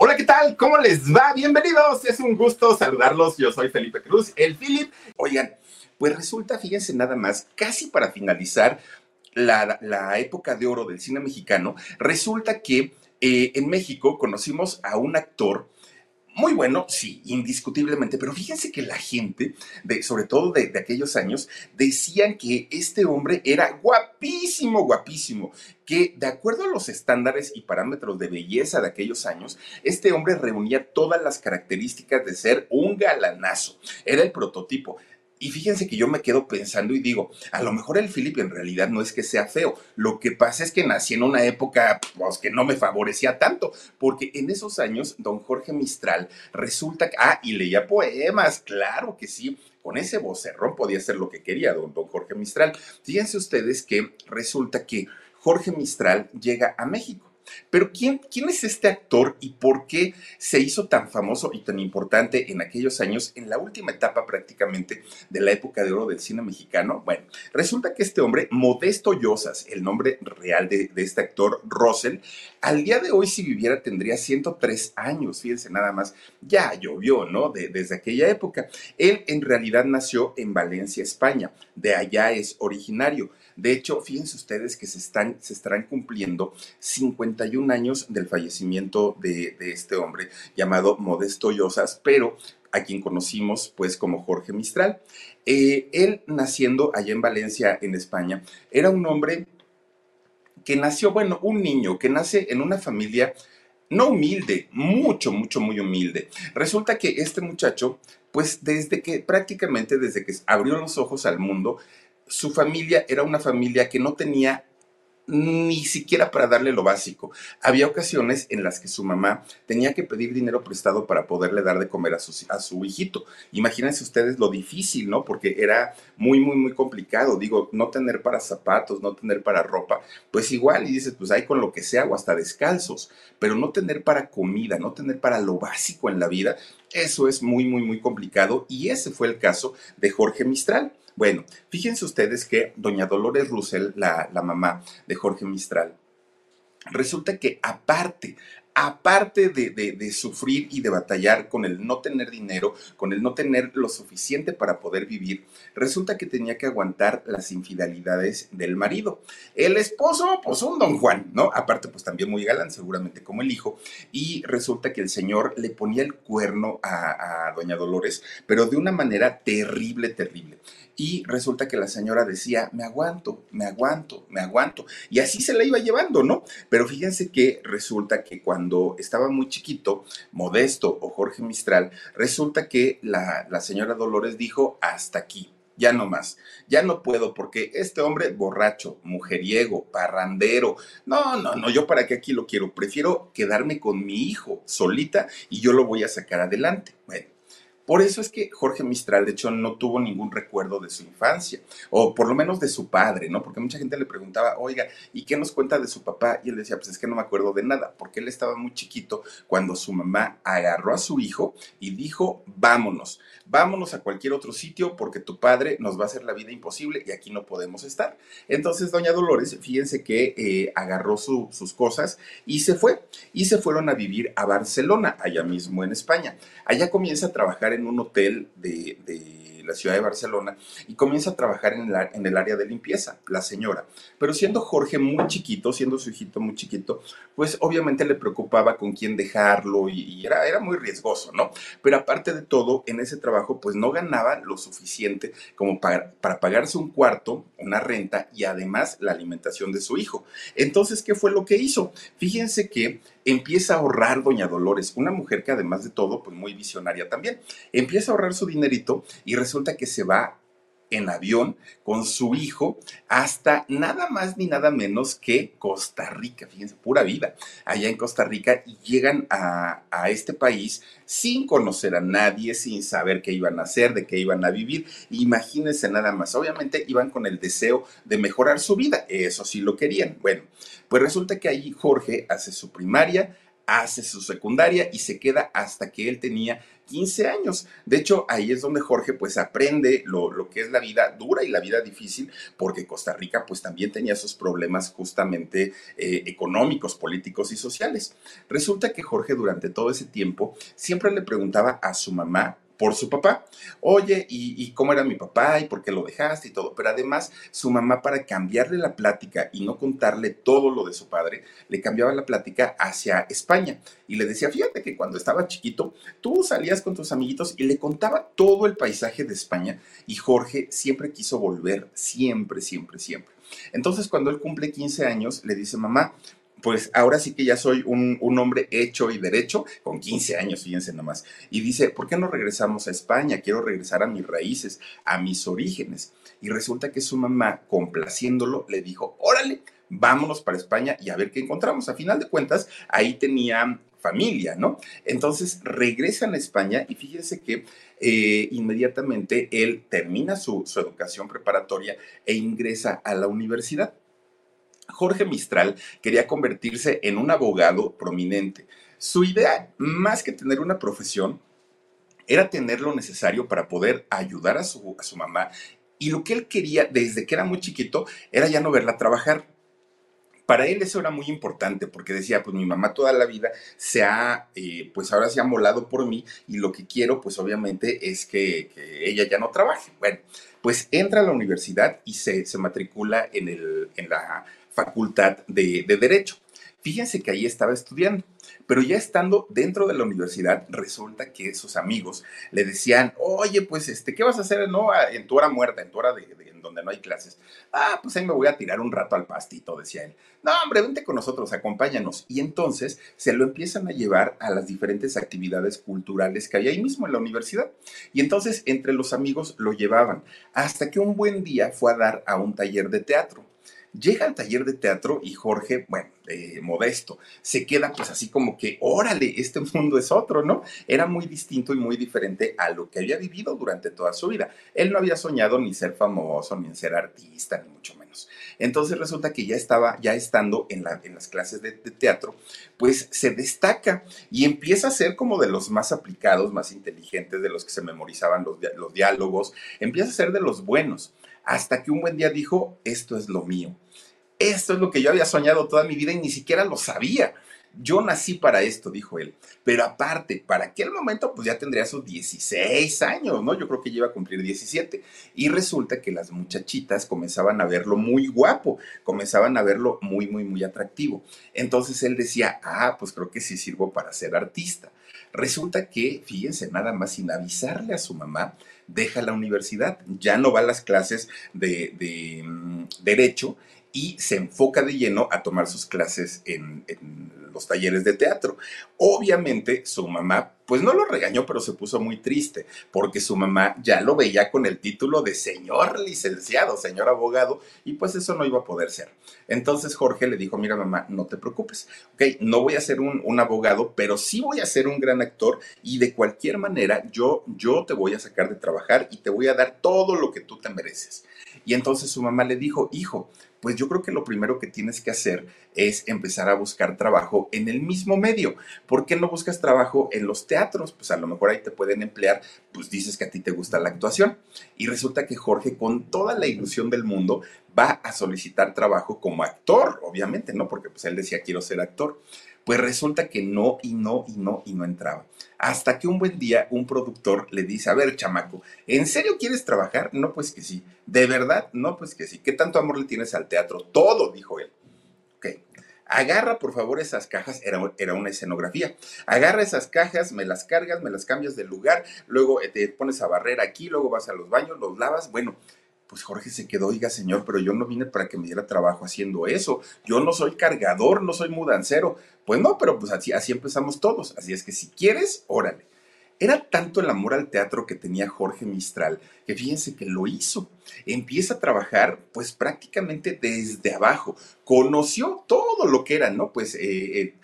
Hola, ¿qué tal? ¿Cómo les va? Bienvenidos. Es un gusto saludarlos. Yo soy Felipe Cruz, el Philip. Oigan, pues resulta, fíjense nada más, casi para finalizar la, época de oro del cine mexicano, resulta que eh, en México conocimos a un actor muy bueno, sí, indiscutiblemente, pero fíjense que la gente, sobre todo de, de, aquellos años, decían que este hombre era guapísimo, guapísimo, que de acuerdo a los estándares y parámetros de belleza de aquellos años, este hombre reunía todas las características de ser un galanazo, era el prototipo. Y fíjense que yo me quedo pensando y digo, a lo mejor el Philip en realidad no es que sea feo, lo que pasa es que nací en una época pues, que no me favorecía tanto, porque en esos años don Jorge Mistral resulta que, ah, y leía poemas, claro que sí, con ese vocerrón podía hacer lo que quería don, don Jorge Mistral. Fíjense ustedes que resulta que Jorge Mistral llega a México pero ¿quién, ¿quién es este actor y por qué se hizo tan famoso y tan importante en aquellos años, en la última etapa prácticamente de la época de oro del cine mexicano? Bueno, resulta que este hombre, Modesto Llosas, el nombre real de, de este actor, Russell, al día de hoy si viviera tendría 103 años, fíjense nada más, ya llovió, ¿no? De, desde aquella época. Él en realidad nació en Valencia, España, de allá es originario. De hecho, fíjense ustedes que se, están, se estarán cumpliendo 51 años del fallecimiento de, este hombre llamado Modesto Llosas, pero a quien conocimos pues como Jorge Mistral. Eh, él naciendo allá en Valencia, en España, era un hombre que nació, bueno, un niño que nace en una familia no humilde, mucho, mucho, muy humilde. Resulta que este muchacho, pues desde que prácticamente desde que abrió los ojos al mundo, su familia era una familia que no tenía ni siquiera para darle lo básico. Había ocasiones en las que su mamá tenía que pedir dinero prestado para poderle dar de comer a su, a su hijito. Imagínense ustedes lo difícil, ¿no? Porque era muy, muy, muy complicado. Digo, no tener para zapatos, no tener para ropa, pues igual, y dices, pues hay con lo que sea o hasta descalzos, pero no tener para comida, no tener para lo básico en la vida, eso es muy, muy, muy complicado. Y ese fue el caso de Jorge Mistral. Bueno, fíjense ustedes que doña Dolores Russell, la, la mamá de Jorge Mistral, resulta que aparte, aparte de, de, sufrir y de batallar con el no tener dinero, con el no tener lo suficiente para poder vivir, resulta que tenía que aguantar las infidelidades del marido. El esposo, pues un don Juan, ¿no? Aparte, pues también muy galán, seguramente como el hijo, y resulta que el señor le ponía el cuerno a, a doña Dolores, pero de una manera terrible, terrible. Y resulta que la señora decía, me aguanto, me aguanto, me aguanto. Y así se la iba llevando, ¿no? Pero fíjense que resulta que cuando estaba muy chiquito, Modesto o Jorge Mistral, resulta que la, la señora Dolores dijo, hasta aquí ya no más, ya no puedo porque este hombre borracho, mujeriego, parrandero, no, no, no, yo para qué aquí lo quiero, prefiero quedarme con mi hijo solita y yo lo voy a sacar adelante. Bueno, por eso es que Jorge Mistral, de hecho, no tuvo ningún recuerdo de su infancia, o por lo menos de su padre, ¿no? Porque mucha gente le preguntaba, oiga, ¿y qué nos cuenta de su papá? Y él decía, pues es que no me acuerdo de nada, porque él estaba muy chiquito cuando su mamá agarró a su hijo y dijo, vámonos, vámonos a cualquier otro sitio porque tu padre nos va a hacer la vida imposible y aquí no podemos estar. Entonces, doña Dolores, fíjense que eh, agarró su, sus cosas y se fue, y se fueron a vivir a Barcelona, allá mismo en España. Allá comienza a trabajar en un hotel de, de la ciudad de Barcelona y comienza a trabajar en, en el área de limpieza, la señora. Pero siendo Jorge muy chiquito, siendo su hijito muy chiquito, pues obviamente le preocupaba con quién dejarlo y, era, era muy riesgoso, ¿no? Pero aparte de todo, en ese trabajo pues no ganaba lo suficiente como para, para pagarse un cuarto, una renta y además la alimentación de su hijo. Entonces, ¿qué fue lo que hizo? Fíjense que empieza a ahorrar doña Dolores, una mujer que además de todo, pues muy visionaria también. Empieza a ahorrar su dinerito y resulta que se va en avión con su hijo hasta nada más ni nada menos que Costa Rica, fíjense, pura vida, allá en Costa Rica y llegan a, este país sin conocer a nadie, sin saber qué iban a hacer, de qué iban a vivir. Imagínense nada más, obviamente iban con el deseo de mejorar su vida, eso sí lo querían. Bueno, pues resulta que allí Jorge hace su primaria, hace su secundaria y se queda hasta que él tenía 15 años. De hecho, ahí es donde Jorge pues aprende lo, que es la vida dura y la vida difícil, porque Costa Rica pues también tenía sus problemas justamente eh, económicos, políticos y sociales. Resulta que Jorge durante todo ese tiempo siempre le preguntaba a su mamá por su papá. Oye, ¿y, cómo era mi papá? ¿Y por qué lo dejaste? Y todo. Pero además, su mamá, para cambiarle la plática y no contarle todo lo de su padre, le cambiaba la plática hacia España. Y le decía, fíjate que cuando estaba chiquito, tú salías con tus amiguitos y le contaba todo el paisaje de España. Y Jorge siempre quiso volver, siempre, siempre, siempre. Entonces, cuando él cumple 15 años, le dice, mamá, pues ahora sí que ya soy un, hombre hecho y derecho, con 15 años, fíjense nomás. Y dice, ¿por qué no regresamos a España? Quiero regresar a mis raíces, a mis orígenes. Y resulta que su mamá, complaciéndolo, le dijo, órale, vámonos para España y a ver qué encontramos. A final de cuentas, ahí tenía familia, ¿no? Entonces regresan a España y fíjense que eh, inmediatamente él termina su educación preparatoria e ingresa a la universidad. Jorge Mistral quería convertirse en un abogado prominente. Su idea, más que tener una profesión, era tener lo necesario para poder ayudar a su, mamá. Y lo que él quería desde que era muy chiquito era ya no verla trabajar. Para él eso era muy importante porque decía, pues mi mamá toda la vida se ha, eh, pues ahora se ha molado por mí y lo que quiero pues obviamente es que, ella ya no trabaje. Bueno, pues entra a la universidad y se, se matricula en, el, en la facultad de, Derecho. Fíjense que ahí estaba estudiando, pero ya estando dentro de la universidad, resulta que sus amigos le decían, oye, pues, este, ¿qué vas a hacer no, en tu hora muerta, en tu hora de, en donde no hay clases? Ah, pues ahí me voy a tirar un rato al pastito, decía él. No, hombre, vente con nosotros, acompáñanos. Y entonces se lo empiezan a llevar a las diferentes actividades culturales que hay ahí mismo en la universidad. Y entonces entre los amigos lo llevaban, hasta que un buen día fue a dar a un taller de teatro Llega al taller de teatro y Jorge, bueno, eh, modesto, se queda pues así como que, órale, este mundo es otro, ¿no? Era muy distinto y muy diferente a lo que había vivido durante toda su vida. Él no había soñado ni ser famoso, ni en ser artista, ni mucho menos. Entonces resulta que ya estaba, ya estando en, las clases de, teatro, pues se destaca y empieza a ser como de los más aplicados, más inteligentes, de los que se memorizaban los diálogos, empieza a ser de los buenos hasta que un buen día dijo, esto es lo mío. Esto es lo que yo había soñado toda mi vida y ni siquiera lo sabía. Yo nací para esto, dijo él. Pero aparte, para aquel momento, pues ya tendría sus 16 años, ¿no? Yo creo que iba a cumplir 17. Y resulta que las muchachitas comenzaban a verlo muy guapo, comenzaban a verlo muy, muy, muy atractivo. Entonces él decía, ah, pues creo que sí sirvo para ser artista. Resulta que, fíjense, nada más sin avisarle a su mamá, deja la universidad, ya no va a las clases de, mm, derecho y se enfoca de lleno a tomar sus clases en, los talleres de teatro. Obviamente su mamá, pues no lo regañó, pero se puso muy triste, porque su mamá ya lo veía con el título de señor licenciado, señor abogado, y pues eso no iba a poder ser. Entonces Jorge le dijo, mira mamá, no te preocupes, ok, no voy a ser un, un abogado, pero sí voy a ser un gran actor y de cualquier manera yo, yo te voy a sacar de trabajar y te voy a dar todo lo que tú te mereces. Y entonces su mamá le dijo, hijo, pues yo creo que lo primero que tienes que hacer es empezar a buscar trabajo en el mismo medio. ¿Por qué no buscas trabajo en los teatros? Pues a lo mejor ahí te pueden emplear, pues dices que a ti te gusta la actuación. Y resulta que Jorge, con toda la ilusión del mundo, va a solicitar trabajo como actor, obviamente, ¿no? Porque pues él decía, quiero ser actor. Pues resulta que no y no y no y no entraba. Hasta que un buen día un productor le dice, a ver, chamaco, ¿en serio quieres trabajar? No, pues que sí. ¿De verdad? No, pues que sí. ¿Qué tanto amor le tienes al teatro? Todo, dijo él. Ok. Agarra por favor esas cajas, era, era, una escenografía. Agarra esas cajas, me las cargas, me las cambias de lugar, luego eh, te pones a barrer aquí, luego vas a los baños, los lavas. Bueno, pues Jorge se quedó, oiga señor, pero yo no vine para que me diera trabajo haciendo eso. Yo no soy cargador, no soy mudancero. Pues no, pero pues así, así empezamos todos. Así es que si quieres, órale. Era tanto el amor al teatro que tenía Jorge Mistral, que fíjense que lo hizo. Empieza a trabajar pues prácticamente desde abajo. Conoció todo lo que era, ¿no? Pues eh, eh,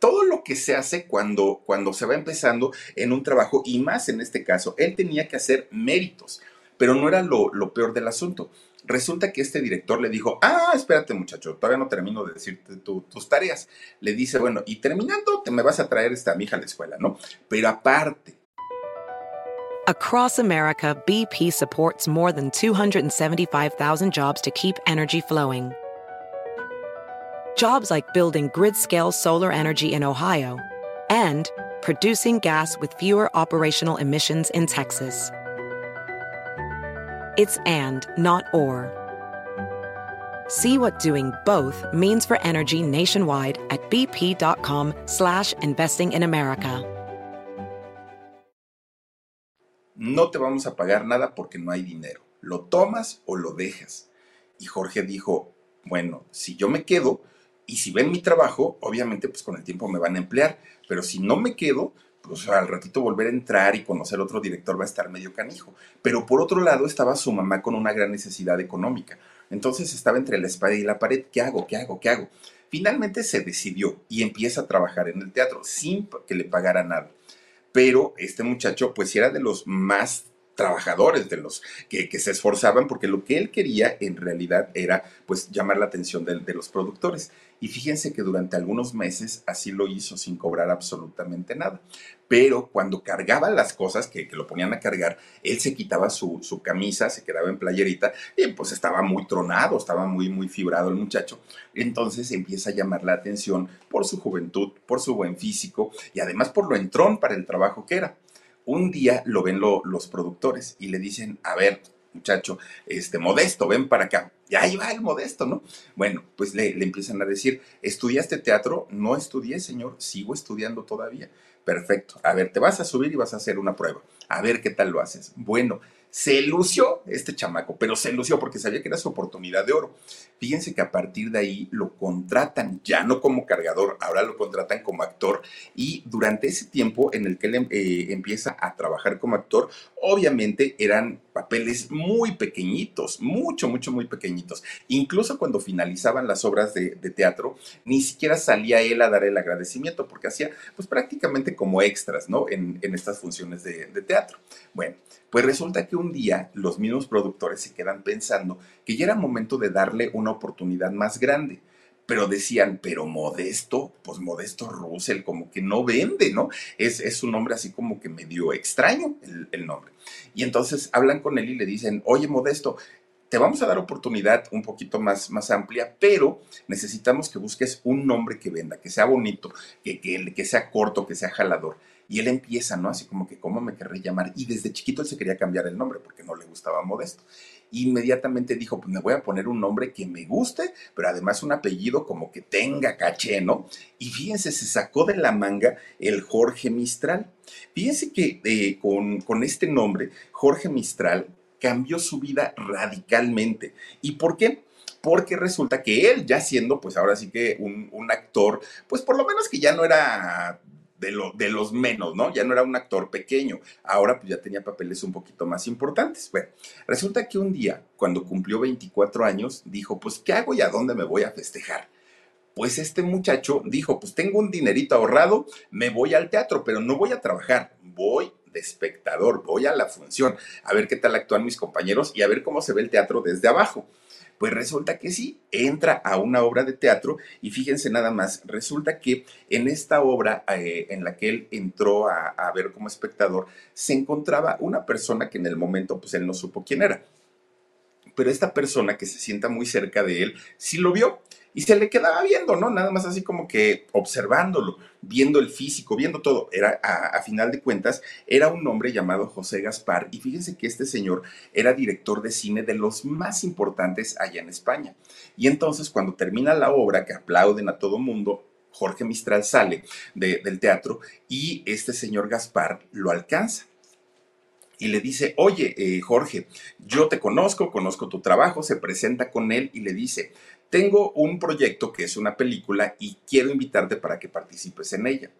todo lo que se hace cuando, cuando se va empezando en un trabajo y más en este caso, él tenía que hacer méritos. Pero no era lo, peor del asunto. Resulta que este director le dijo, ah, espérate muchacho, todavía no termino de decirte tus tareas. Le dice, bueno, y terminando te me vas a traer esta hija a la escuela, ¿no? Pero aparte. Across America, BP supports more than 275,000 jobs to keep energy flowing. Jobs like building grid-scale solar energy in Ohio and producing gas with fewer operational emissions in Texas. It's and, not or. See what doing both means for energy nationwide at bp.com slash investing in America. No te vamos a pagar nada porque no hay dinero. Lo tomas o lo dejas. Y Jorge dijo, bueno, si yo me quedo y si ven mi trabajo, obviamente pues con el tiempo me van a emplear, pero si no me quedo, pues al ratito volver a entrar y conocer otro director va a estar medio canijo. Pero por otro lado estaba su mamá con una gran necesidad económica. Entonces estaba entre la espada y la pared. ¿Qué hago? ¿Qué hago? ¿Qué hago? Finalmente se decidió y empieza a trabajar en el teatro sin que le pagara nada. Pero este muchacho pues era de los más trabajadores, de los que, se esforzaban, porque lo que él quería en realidad era pues llamar la atención de, los productores. Y fíjense que durante algunos meses así lo hizo sin cobrar absolutamente nada. Pero cuando cargaba las cosas que, lo ponían a cargar, él se quitaba su, su, camisa, se quedaba en playerita y pues estaba muy tronado, estaba muy, muy fibrado el muchacho. Entonces empieza a llamar la atención por su juventud, por su buen físico y además por lo entrón para el trabajo que era. Un día lo ven los productores y le dicen, a ver, muchacho, este, modesto, ven para acá. Y ahí va el modesto, ¿no? Bueno, pues le, le, empiezan a decir, ¿estudiaste teatro? No estudié, señor, sigo estudiando todavía. Perfecto. A ver, te vas a subir y vas a hacer una prueba. A ver qué tal lo haces. Bueno, se lució este chamaco, pero se lució porque sabía que era su oportunidad de oro. Fíjense que a partir de ahí lo contratan, ya no como cargador, ahora lo contratan como actor y durante ese tiempo en el que él em, eh, empieza a trabajar como actor, obviamente eran papeles muy pequeñitos, mucho, mucho, muy pequeñitos. Incluso cuando finalizaban las obras de, teatro, ni siquiera salía él a dar el agradecimiento porque hacía pues prácticamente como extras, ¿no? En, estas funciones de, de teatro. Bueno, pues resulta que un día los mismos productores se quedan pensando que ya era momento de darle una oportunidad más grande. Pero decían, pero Modesto, pues Modesto Russell, como que no vende, ¿no? Es, es un nombre así como que medio extraño el, nombre. Y entonces hablan con él y le dicen, oye Modesto, te vamos a dar oportunidad un poquito más, más amplia, pero necesitamos que busques un nombre que venda, que sea bonito, que, que, que sea corto, que sea jalador. Y él empieza, ¿no? Así como que, ¿cómo me querré llamar? Y desde chiquito él se quería cambiar el nombre porque no le gustaba Modesto. Inmediatamente dijo, pues me voy a poner un nombre que me guste, pero además un apellido como que tenga caché, ¿no? Y fíjense, se sacó de la manga el Jorge Mistral. Fíjense que eh, con, con este nombre, Jorge Mistral, cambió su vida radicalmente. ¿Y por qué? porque resulta que él, ya siendo, pues ahora sí que un, un, actor, pues por lo menos que ya no era de, lo, de los menos, ¿no? Ya no era un actor pequeño, ahora pues ya tenía papeles un poquito más importantes. Bueno, resulta que un día, cuando cumplió 24 años, dijo, pues, ¿qué hago y a dónde me voy a festejar? Pues este muchacho dijo, pues tengo un dinerito ahorrado, me voy al teatro, pero no voy a trabajar, voy de espectador, voy a la función, a ver qué tal actúan mis compañeros y a ver cómo se ve el teatro desde abajo. Pues resulta que sí, entra a una obra de teatro y fíjense nada más, resulta que en esta obra eh, en la que él entró a, ver como espectador, se encontraba una persona que en el momento pues él no supo quién era. Pero esta persona que se sienta muy cerca de él, sí lo vio y se le quedaba viendo, ¿no? Nada más así como que observándolo, viendo el físico, viendo todo. Era, a, final de cuentas, era un hombre llamado José Gaspar y fíjense que este señor era director de cine de los más importantes allá en España. Y entonces cuando termina la obra, que aplauden a todo mundo, Jorge Mistral sale del teatro y este señor Gaspar lo alcanza y le dice, oye, eh, Jorge, yo te conozco, conozco tu trabajo, se presenta con él y le dice, tengo un proyecto que es una película y quiero invitarte para que participes en ella.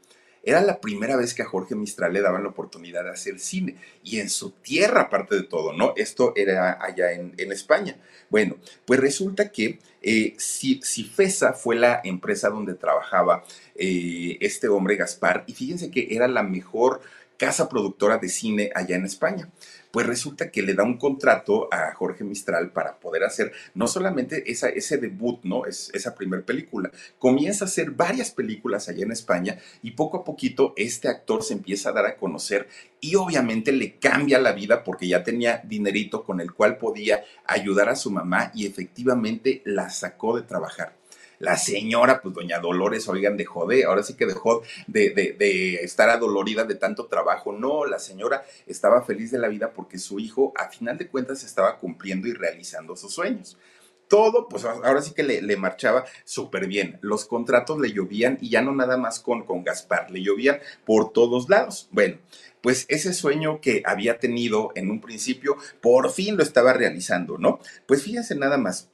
Era la primera vez que a Jorge Mistral le daban la oportunidad de hacer cine y en su tierra, aparte de todo, ¿no? Esto era allá en, España. Bueno, pues resulta que eh, Cifesa fue la empresa donde trabajaba eh, este hombre Gaspar y fíjense que era la mejor casa productora de cine allá en España. Pues resulta que le da un contrato a Jorge Mistral para poder hacer no solamente ese debut, ¿no? Es, esa primera película. Comienza a hacer varias películas allá en España y poco a poquito este actor se empieza a dar a conocer y obviamente le cambia la vida porque ya tenía dinerito con el cual podía ayudar a su mamá y efectivamente la sacó de trabajar. La señora, pues doña Dolores, oigan, dejó de, ahora sí que dejó de, de, estar adolorida de tanto trabajo. No, la señora estaba feliz de la vida porque su hijo, a final de cuentas, estaba cumpliendo y realizando sus sueños todo, pues ahora sí que le, marchaba súper bien. Los contratos le llovían y ya no nada más con, con Gaspar, le llovían por todos lados. Bueno, pues ese sueño que había tenido en un principio, por fin lo estaba realizando, ¿no? Pues fíjense nada más,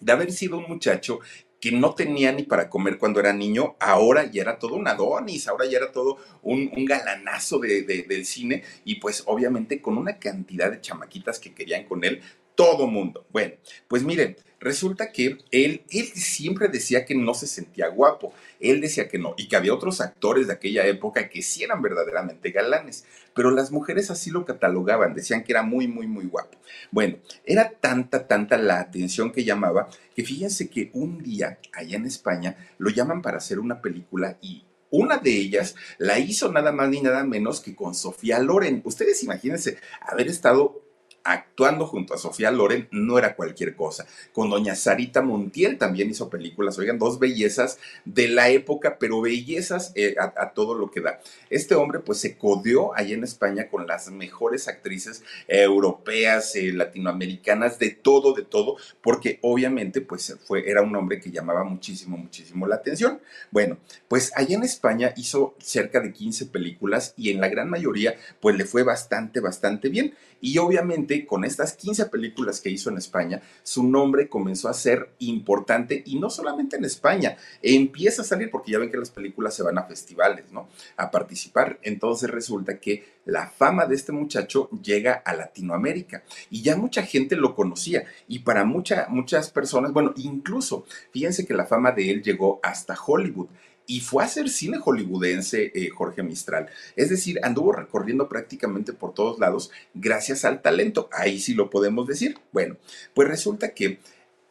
de haber sido un muchacho que no tenía ni para comer cuando era niño, ahora ya era todo un Adonis, ahora ya era todo un, galanazo del cine y pues obviamente con una cantidad de chamaquitas que querían con él, todo mundo. Bueno, pues miren, resulta que él, él siempre decía que no se sentía guapo, él decía que no, y que había otros actores de aquella época que sí eran verdaderamente galanes, pero las mujeres así lo catalogaban, decían que era muy, muy, muy guapo. Bueno, era tanta, tanta la atención que llamaba, que fíjense que un día allá en España lo llaman para hacer una película y una de ellas la hizo nada más ni nada menos que con Sofía Loren. Ustedes imagínense haber estado actuando junto a Sofía Loren no era cualquier cosa. Con doña Sarita Montiel también hizo películas, oigan, dos bellezas de la época, pero bellezas eh, a, todo lo que da. Este hombre pues se codeó allá en España con las mejores actrices europeas, eh, latinoamericanas, de todo, de todo, porque obviamente pues fue, era un hombre que llamaba muchísimo, muchísimo la atención. Bueno, pues allá en España hizo cerca de 15 películas y en la gran mayoría pues le fue bastante, bastante bien. Y obviamente con estas 15 películas que hizo en España, su nombre comenzó a ser importante y no solamente en España, empieza a salir porque ya ven que las películas se van a festivales, ¿no? A participar. Entonces resulta que la fama de este muchacho llega a Latinoamérica y ya mucha gente lo conocía y para muchas personas, bueno, incluso fíjense que la fama de él llegó hasta Hollywood y fue a hacer cine hollywoodense eh, Jorge Mistral. Es decir, anduvo recorriendo prácticamente por todos lados gracias al talento. Ahí sí lo podemos decir. Bueno, pues resulta que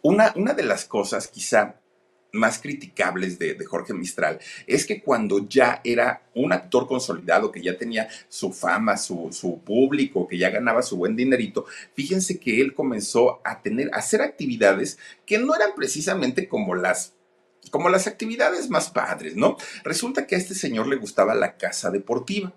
una, una de las cosas quizá más criticables de, Jorge Mistral es que cuando ya era un actor consolidado, que ya tenía su fama, su, su, público, que ya ganaba su buen dinerito, fíjense que él comenzó a tener, a hacer actividades que no eran precisamente como las como las actividades más padres, ¿no? Resulta que a este señor le gustaba la casa deportiva.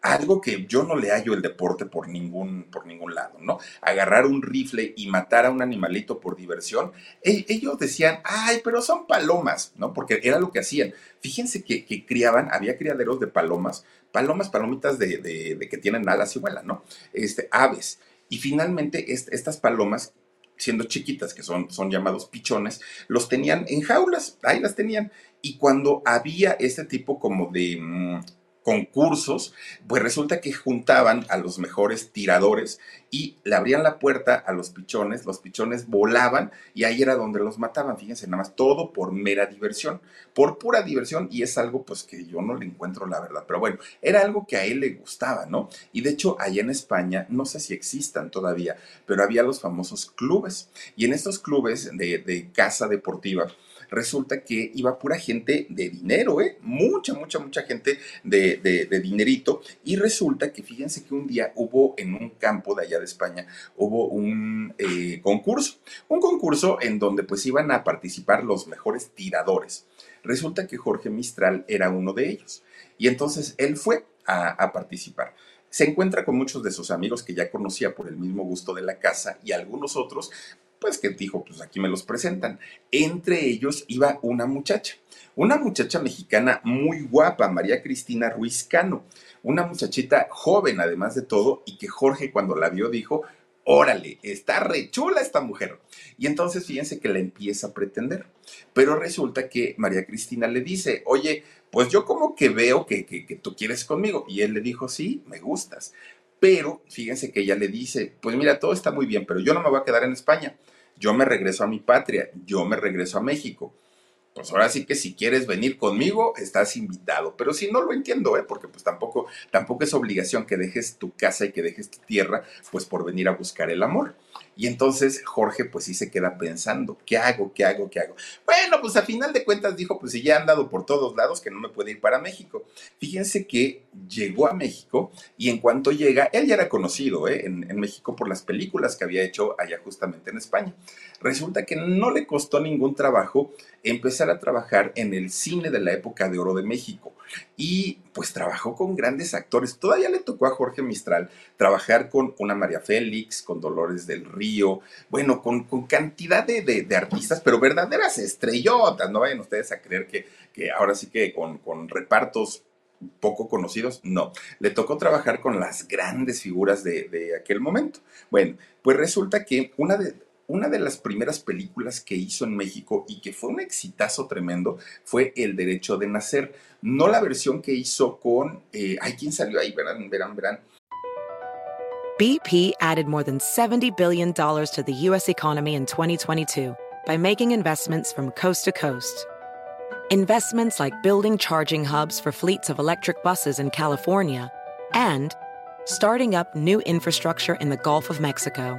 Algo que yo no le hallo el deporte por ningún, por ningún lado, ¿no? Agarrar un rifle y matar a un animalito por diversión. E, ellos decían, ay, pero son palomas, ¿no? Porque era lo que hacían. Fíjense que, criaban, había criaderos de palomas, palomas, palomitas de, de, que tienen alas y vuelan, ¿no? Este, aves. Y finalmente estas palomas siendo chiquitas, que son, son llamados pichones, los tenían en jaulas, ahí las tenían. Y cuando había este tipo como de mm, concursos, pues resulta que juntaban a los mejores tiradores y le abrían la puerta a los pichones, los pichones volaban y ahí era donde los mataban, fíjense, nada más todo por mera diversión, por pura diversión y es algo pues que yo no le encuentro la verdad, pero bueno, era algo que a él le gustaba, ¿no? Y de hecho allá en España, no sé si existan todavía, pero había los famosos clubes y en estos clubes de, de casa deportiva, resulta que iba pura gente de dinero, ¿eh? Mucha, mucha, mucha gente de, de, dinerito. Y resulta que fíjense que un día hubo en un campo de allá de España, hubo un eh, concurso. Un concurso en donde pues iban a participar los mejores tiradores. Resulta que Jorge Mistral era uno de ellos. Y entonces él fue a, a participar se encuentra con muchos de sus amigos que ya conocía por el mismo gusto de la casa y algunos otros, pues que dijo, pues aquí me los presentan. Entre ellos iba una muchacha, una muchacha mexicana muy guapa, María Cristina Ruiz Cano, una muchachita joven además de todo y que Jorge cuando la vio dijo, órale, está rechula esta mujer. Y entonces fíjense que la empieza a pretender. Pero resulta que María Cristina le dice, oye, pues yo como que veo que, tú quieres conmigo. Y él le dijo, sí, me gustas. Pero fíjense que ella le dice, pues mira, todo está muy bien, pero yo no me voy a quedar en España. Yo me regreso a mi patria, yo me regreso a México pues ahora sí que si quieres venir conmigo, estás invitado. Pero si no lo entiendo, ¿eh? porque pues tampoco, tampoco es obligación que dejes tu casa y que dejes tu tierra, pues por venir a buscar el amor. Y entonces Jorge pues sí se queda pensando, ¿qué hago? ¿Qué hago? ¿Qué hago? Bueno, pues a final de cuentas dijo, pues si ya han dado por todos lados que no me puede ir para México. Fíjense que llegó a México y en cuanto llega, él ya era conocido ¿eh? en, en México por las películas que había hecho allá justamente en España. Resulta que no le costó ningún trabajo empezar a trabajar en el cine de la época de oro de México. Y pues trabajó con grandes actores. Todavía le tocó a Jorge Mistral trabajar con una María Félix, con Dolores del Río, bueno, con, cantidad de, artistas, pero verdaderas estrellotas. No vayan ustedes a creer que, que ahora sí que con, con repartos poco conocidos, no. Le tocó trabajar con las grandes figuras de, de, aquel momento. Bueno, pues resulta que una de, una de las primeras películas que hizo en México y que fue un exitazo tremendo fue El Derecho de Nacer. No la versión que hizo con. Eh, ay, ¿quién salió ahí? Verán, verán, verán. BP added more than $70 billion to the U.S. economy in 2022 by making investments from coast to coast. Investments like building charging hubs for fleets of electric buses in California and starting up new infrastructure in the Gulf of Mexico.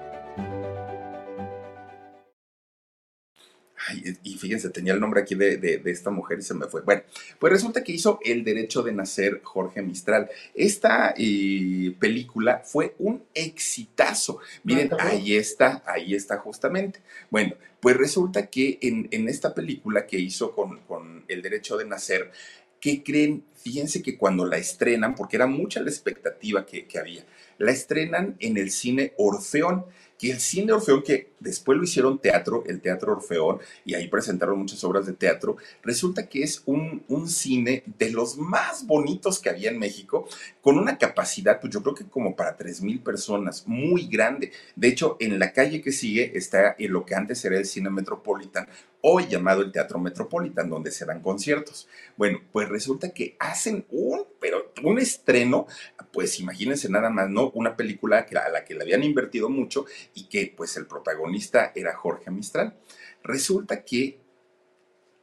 Ay, y fíjense, tenía el nombre aquí de, de, de, esta mujer y se me fue. Bueno, pues resulta que hizo El Derecho de Nacer Jorge Mistral. Esta eh, película fue un exitazo. Miren, ahí está, ahí está justamente. Bueno, pues resulta que en, esta película que hizo con, El Derecho de Nacer, ¿qué creen? Fíjense que cuando la estrenan, porque era mucha la expectativa que, que había, la estrenan en el cine Orfeón que el cine Orfeón, que después lo hicieron teatro, el Teatro Orfeón, y ahí presentaron muchas obras de teatro, resulta que es un, un cine de los más bonitos que había en México, con una capacidad, pues yo creo que como para 3.000 personas, muy grande. De hecho, en la calle que sigue está en lo que antes era el Cine Metropolitan, hoy llamado el Teatro Metropolitan, donde se dan conciertos. Bueno, pues resulta que hacen un, pero un estreno, pues imagínense nada más, ¿no? Una película a la que le habían invertido mucho y que pues el protagonista era Jorge Mistral. Resulta que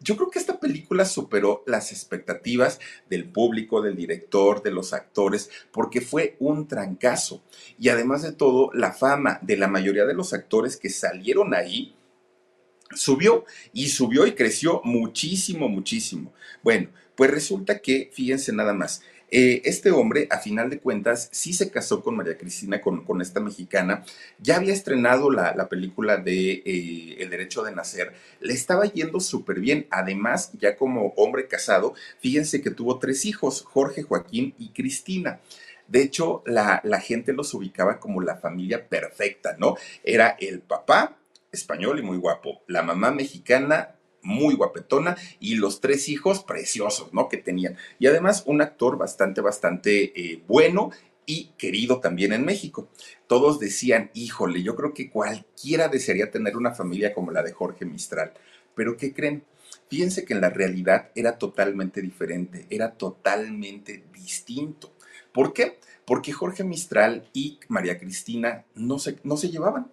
yo creo que esta película superó las expectativas del público, del director, de los actores, porque fue un trancazo. Y además de todo, la fama de la mayoría de los actores que salieron ahí subió y subió y creció muchísimo, muchísimo. Bueno, pues resulta que, fíjense nada más, eh, este hombre, a final de cuentas, sí se casó con María Cristina, con, esta mexicana. Ya había estrenado la, película de eh, El Derecho de Nacer. Le estaba yendo súper bien. Además, ya como hombre casado, fíjense que tuvo tres hijos, Jorge, Joaquín y Cristina. De hecho, la gente los ubicaba como la familia perfecta, ¿no? Era el papá, español y muy guapo, la mamá mexicana muy guapetona y los tres hijos preciosos, ¿no? Que tenían. Y además un actor bastante, bastante eh, bueno y querido también en México. Todos decían, híjole, yo creo que cualquiera desearía tener una familia como la de Jorge Mistral. Pero ¿qué creen? Fíjense que en la realidad era totalmente diferente, era totalmente distinto. ¿Por qué? Porque Jorge Mistral y María Cristina no se, no se llevaban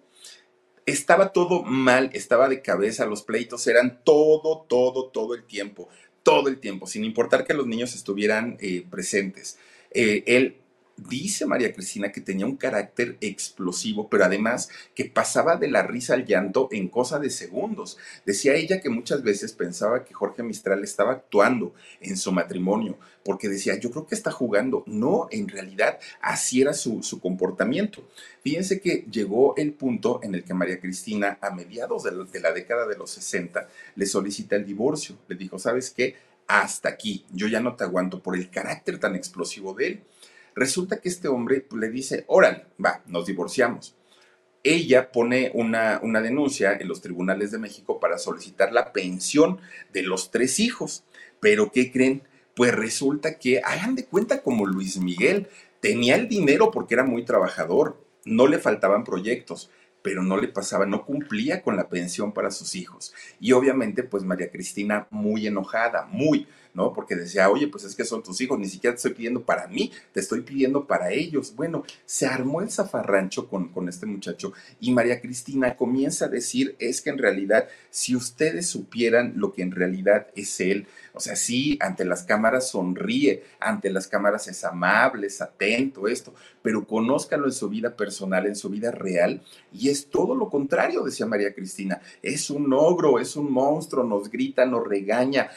estaba todo mal, estaba de cabeza, los pleitos eran todo, todo, todo el tiempo, todo el tiempo, sin importar que los niños estuvieran eh, presentes. Eh, él Dice María Cristina que tenía un carácter explosivo, pero además que pasaba de la risa al llanto en cosa de segundos. Decía ella que muchas veces pensaba que Jorge Mistral estaba actuando en su matrimonio, porque decía, yo creo que está jugando. No, en realidad así era su, comportamiento. Fíjense que llegó el punto en el que María Cristina, a mediados de la, de la década de los 60, le solicita el divorcio. Le dijo, ¿sabes qué? Hasta aquí, yo ya no te aguanto por el carácter tan explosivo de él. Resulta que este hombre pues, le dice, órale, va, nos divorciamos. Ella pone una, una denuncia en los tribunales de México para solicitar la pensión de los tres hijos. Pero ¿qué creen? Pues resulta que, hagan de cuenta como Luis Miguel, tenía el dinero porque era muy trabajador, no le faltaban proyectos, pero no le pasaba, no cumplía con la pensión para sus hijos. Y obviamente, pues María Cristina muy enojada, muy, ¿no? Porque decía, oye, pues es que son tus hijos, ni siquiera te estoy pidiendo para mí, te estoy pidiendo para ellos. Bueno, se armó el zafarrancho con, con este muchacho y María Cristina comienza a decir, es que en realidad, si ustedes supieran lo que en realidad es él, o sea, sí, ante las cámaras sonríe, ante las cámaras es amable, es atento, esto, pero conózcalo en su vida personal, en su vida real, y es todo lo contrario, decía María Cristina. Es un ogro, es un monstruo, nos grita, nos regaña,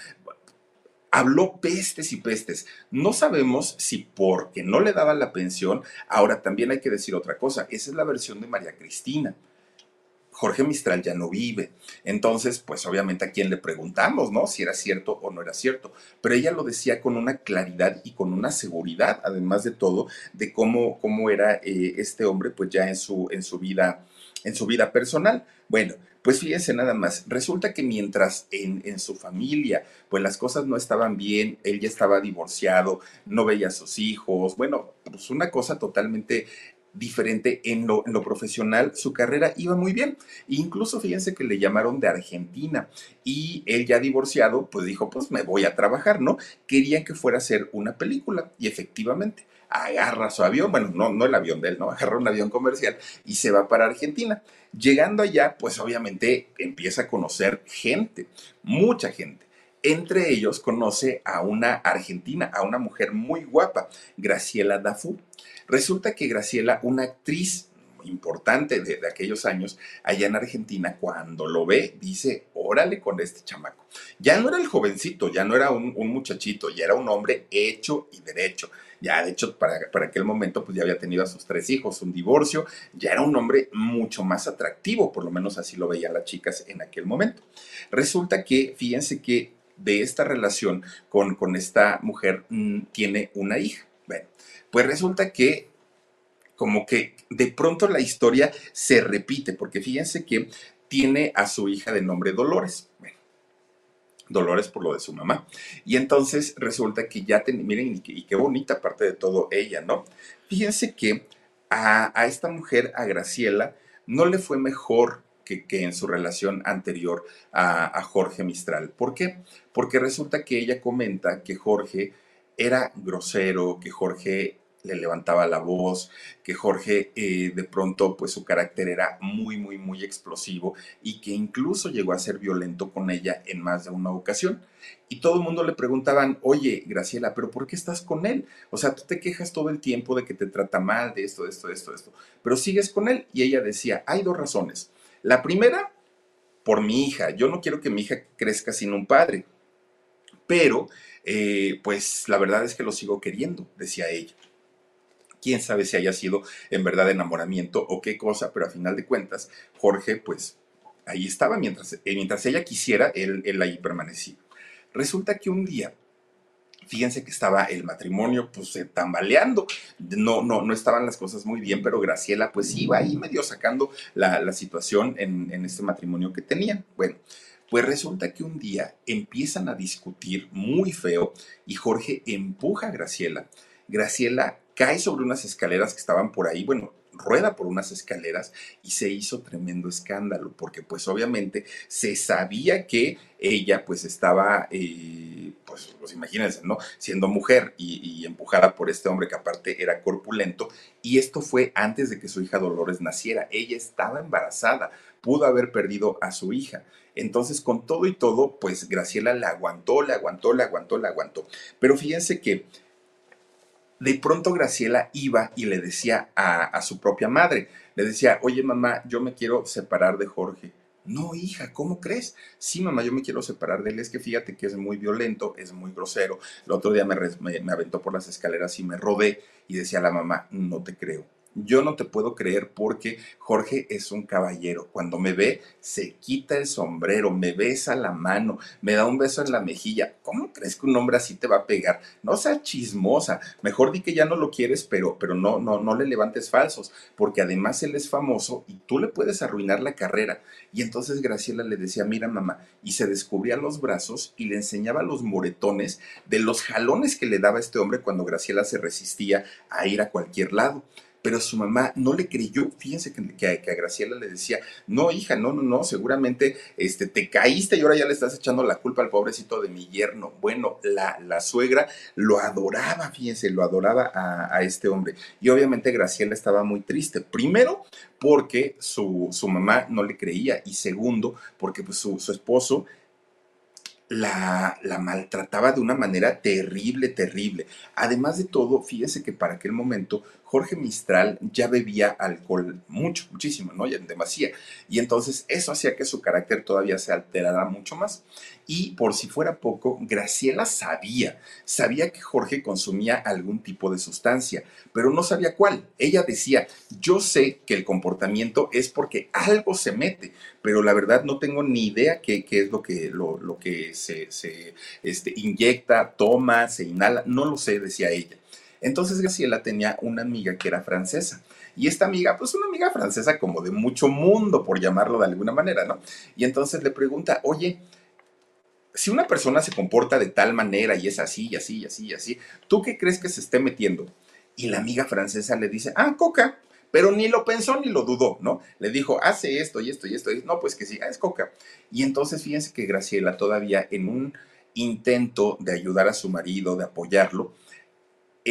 habló pestes y pestes. No sabemos si porque no le daban la pensión, ahora también hay que decir otra cosa, esa es la versión de María Cristina. Jorge Mistral ya no vive. Entonces, pues obviamente a quién le preguntamos, ¿no? Si era cierto o no era cierto. Pero ella lo decía con una claridad y con una seguridad, además de todo, de cómo, cómo era eh, este hombre, pues ya en su, en su vida, en su vida personal. Bueno, pues fíjense nada más, resulta que mientras en, en, su familia, pues las cosas no estaban bien, él ya estaba divorciado, no veía a sus hijos, bueno, pues una cosa totalmente diferente en lo, en lo, profesional, su carrera iba muy bien. Incluso fíjense que le llamaron de Argentina y él ya divorciado, pues dijo, pues me voy a trabajar, ¿no? Querían que fuera a hacer una película y efectivamente agarra su avión, bueno, no, no el avión de él, ¿no? Agarra un avión comercial y se va para Argentina. Llegando allá, pues obviamente empieza a conocer gente, mucha gente. Entre ellos conoce a una argentina, a una mujer muy guapa, Graciela Dafú. Resulta que Graciela, una actriz importante de, aquellos años, allá en Argentina, cuando lo ve, dice, órale con este chamaco. Ya no era el jovencito, ya no era un, un muchachito, ya era un hombre hecho y derecho ya de hecho para, para aquel momento pues ya había tenido a sus tres hijos, un divorcio, ya era un hombre mucho más atractivo, por lo menos así lo veían las chicas en aquel momento. Resulta que, fíjense que de esta relación con, con esta mujer mm, tiene una hija. Bueno, pues resulta que como que de pronto la historia se repite, porque fíjense que tiene a su hija de nombre Dolores. Bueno, Dolores por lo de su mamá. Y entonces resulta que ya, miren, y qué, bonita parte de todo ella, ¿no? Fíjense que a, esta mujer, a Graciela, no le fue mejor que, en su relación anterior a, a, Jorge Mistral. ¿Por qué? Porque resulta que ella comenta que Jorge era grosero, que Jorge le levantaba la voz, que Jorge eh, de pronto pues su carácter era muy, muy, muy explosivo y que incluso llegó a ser violento con ella en más de una ocasión. Y todo el mundo le preguntaban, oye, Graciela, pero ¿por qué estás con él? O sea, tú te quejas todo el tiempo de que te trata mal, de esto, de esto, de esto, de esto, pero sigues con él. Y ella decía, hay dos razones. La primera, por mi hija. Yo no quiero que mi hija crezca sin un padre. Pero, eh, pues la verdad es que lo sigo queriendo, decía ella. Quién sabe si haya sido en verdad enamoramiento o qué cosa, pero a final de cuentas, Jorge, pues ahí estaba mientras, eh, mientras ella quisiera, él, él ahí permanecía. Resulta que un día fíjense que estaba el matrimonio pues eh, tambaleando, no, no, no estaban las cosas muy bien, pero Graciela pues iba ahí medio sacando la, situación en, en, este matrimonio que tenían. Bueno, pues resulta que un día empiezan a discutir muy feo y Jorge empuja a Graciela. Graciela cae sobre unas escaleras que estaban por ahí, bueno, rueda por unas escaleras y se hizo tremendo escándalo, porque pues obviamente se sabía que ella pues estaba, eh, pues, pues, imagínense, ¿no? Siendo mujer y, empujada por este hombre que aparte era corpulento, y esto fue antes de que su hija Dolores naciera, ella estaba embarazada, pudo haber perdido a su hija. Entonces, con todo y todo, pues Graciela la aguantó, la aguantó, la aguantó, la aguantó. Pero fíjense que de pronto Graciela iba y le decía a, su propia madre, le decía, oye mamá, yo me quiero separar de Jorge. No, hija, ¿cómo crees? Sí, mamá, yo me quiero separar de él. Es que fíjate que es muy violento, es muy grosero. El otro día me, me, me aventó por las escaleras y me rodé y decía la mamá, no te creo yo no te puedo creer porque Jorge es un caballero. Cuando me ve, se quita el sombrero, me besa la mano, me da un beso en la mejilla. ¿Cómo crees que un hombre así te va a pegar? No seas chismosa. Mejor di que ya no lo quieres, pero, pero no, no, no le levantes falsos, porque además él es famoso y tú le puedes arruinar la carrera. Y entonces Graciela le decía, mira mamá, y se descubría los brazos y le enseñaba los moretones de los jalones que le daba este hombre cuando Graciela se resistía a ir a cualquier lado pero su mamá no le creyó. Fíjense que, a, Graciela le decía, no, hija, no, no, no, seguramente este, te caíste y ahora ya le estás echando la culpa al pobrecito de mi yerno. Bueno, la, la suegra lo adoraba, fíjense, lo adoraba a, este hombre. Y obviamente Graciela estaba muy triste. Primero, porque su, su mamá no le creía y segundo, porque pues, su, su esposo la, la, maltrataba de una manera terrible, terrible. Además de todo, fíjese que para aquel momento Jorge Mistral ya bebía alcohol mucho, muchísimo, ¿no? Ya en demasía. Y entonces eso hacía que su carácter todavía se alterara mucho más. Y por si fuera poco, Graciela sabía, sabía que Jorge consumía algún tipo de sustancia, pero no sabía cuál. Ella decía, yo sé que el comportamiento es porque algo se mete, pero la verdad no tengo ni idea qué, es lo que, lo, lo que se, se este, inyecta, toma, se inhala, no lo sé, decía ella. Entonces Graciela tenía una amiga que era francesa. Y esta amiga, pues una amiga francesa como de mucho mundo, por llamarlo de alguna manera, ¿no? Y entonces le pregunta, oye, si una persona se comporta de tal manera y es así y así y así y así, ¿tú qué crees que se esté metiendo? Y la amiga francesa le dice, ah, coca. Pero ni lo pensó ni lo dudó, ¿no? Le dijo, hace esto y esto y esto. Y no, pues que sí, ah, es coca. Y entonces fíjense que Graciela todavía en un intento de ayudar a su marido, de apoyarlo,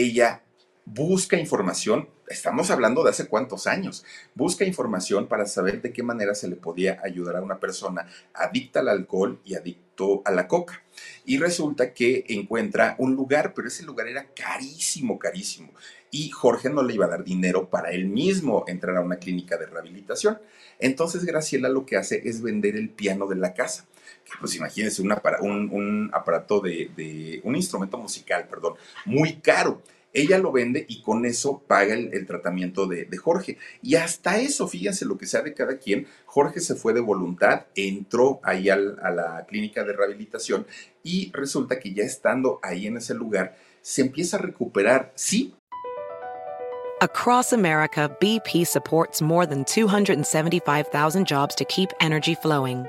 ella busca información, estamos hablando de hace cuántos años, busca información para saber de qué manera se le podía ayudar a una persona adicta al alcohol y adicto a la coca. Y resulta que encuentra un lugar, pero ese lugar era carísimo, carísimo. Y Jorge no le iba a dar dinero para él mismo entrar a una clínica de rehabilitación. Entonces Graciela lo que hace es vender el piano de la casa pues imagínense un, aparato de, un instrumento musical, perdón, muy caro. Ella lo vende y con eso paga el, tratamiento de, Jorge. Y hasta eso, fíjense lo que sea de cada quien, Jorge se fue de voluntad, entró ahí a la clínica de rehabilitación y resulta que ya estando ahí en ese lugar, se empieza a recuperar, sí. Across America, BP supports more than 275,000 jobs to keep energy flowing.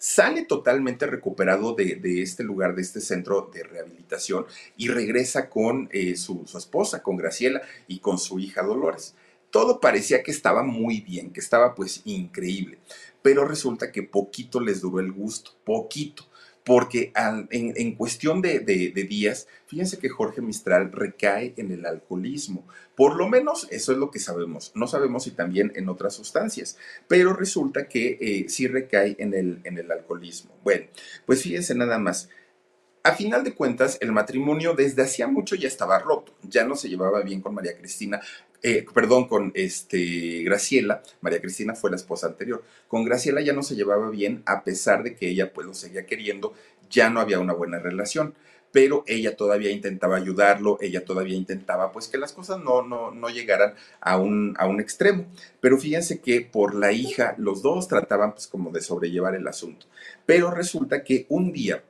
Sale totalmente recuperado de, este lugar, de este centro de rehabilitación y regresa con eh, su, su esposa, con Graciela y con su hija Dolores. Todo parecía que estaba muy bien, que estaba pues increíble, pero resulta que poquito les duró el gusto, poquito porque en, cuestión de, días, fíjense que Jorge Mistral recae en el alcoholismo. Por lo menos eso es lo que sabemos. No sabemos si también en otras sustancias, pero resulta que eh, sí recae en el, en el alcoholismo. Bueno, pues fíjense nada más. A final de cuentas, el matrimonio desde hacía mucho ya estaba roto, ya no se llevaba bien con María Cristina, eh, perdón, con este, Graciela, María Cristina fue la esposa anterior, con Graciela ya no se llevaba bien a pesar de que ella pues lo seguía queriendo, ya no había una buena relación, pero ella todavía intentaba ayudarlo, ella todavía intentaba pues que las cosas no, no, no llegaran a un, a un extremo, pero fíjense que por la hija los dos trataban pues como de sobrellevar el asunto, pero resulta que un día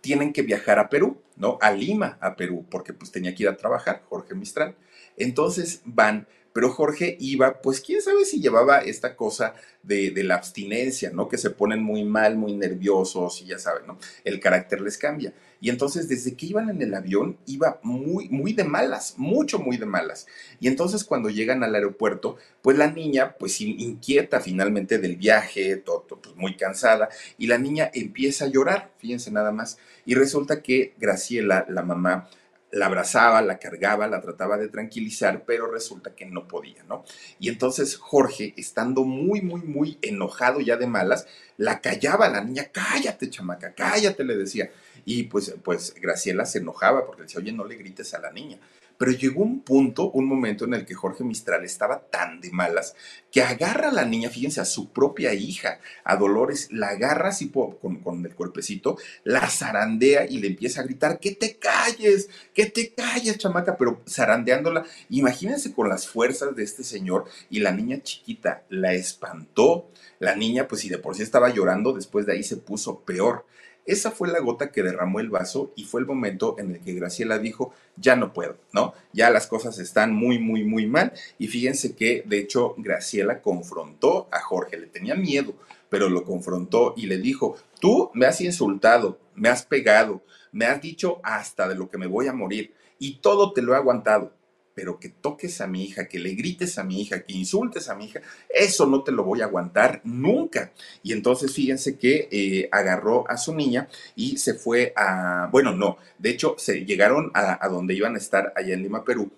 tienen que viajar a Perú, ¿no? A Lima, a Perú, porque pues tenía que ir a trabajar Jorge Mistral. Entonces van, Pero Jorge iba, pues quién sabe si llevaba esta cosa de, la abstinencia, ¿no? Que se ponen muy mal, muy nerviosos y ya saben, ¿no? El carácter les cambia. Y entonces desde que iban en el avión iba muy, muy de malas, mucho, muy de malas. Y entonces cuando llegan al aeropuerto, pues la niña, pues inquieta finalmente del viaje, todo, pues muy cansada, y la niña empieza a llorar, fíjense nada más. Y resulta que Graciela, la mamá, la abrazaba, la cargaba, la trataba de tranquilizar, pero resulta que no podía, ¿no? Y entonces Jorge, estando muy, muy, muy enojado ya de malas, la callaba a la niña, cállate, chamaca, cállate, le decía. Y pues, pues Graciela se enojaba porque decía, oye, no le grites a la niña. Pero llegó un punto, un momento en el que Jorge Mistral estaba tan de malas que agarra a la niña, fíjense, a su propia hija, a Dolores, la agarra así con, con el cuerpecito, la zarandea y le empieza a gritar, que te calles, que te calles, chamaca, pero zarandeándola. Imagínense con las fuerzas de este señor y la niña chiquita la espantó. La niña, pues si de por sí estaba llorando, después de ahí se puso peor. Esa fue la gota que derramó el vaso y fue el momento en el que Graciela dijo, ya no puedo, ¿no? Ya las cosas están muy, muy, muy mal. Y fíjense que, de hecho, Graciela confrontó a Jorge, le tenía miedo, pero lo confrontó y le dijo, tú me has insultado, me has pegado, me has dicho hasta de lo que me voy a morir y todo te lo he aguantado pero que toques a mi hija, que le grites a mi hija, que insultes a mi hija, eso no te lo voy a aguantar nunca. Y entonces fíjense que eh, agarró a su niña y se fue a, bueno, no, de hecho se llegaron a, donde iban a estar allá en Lima, Perú,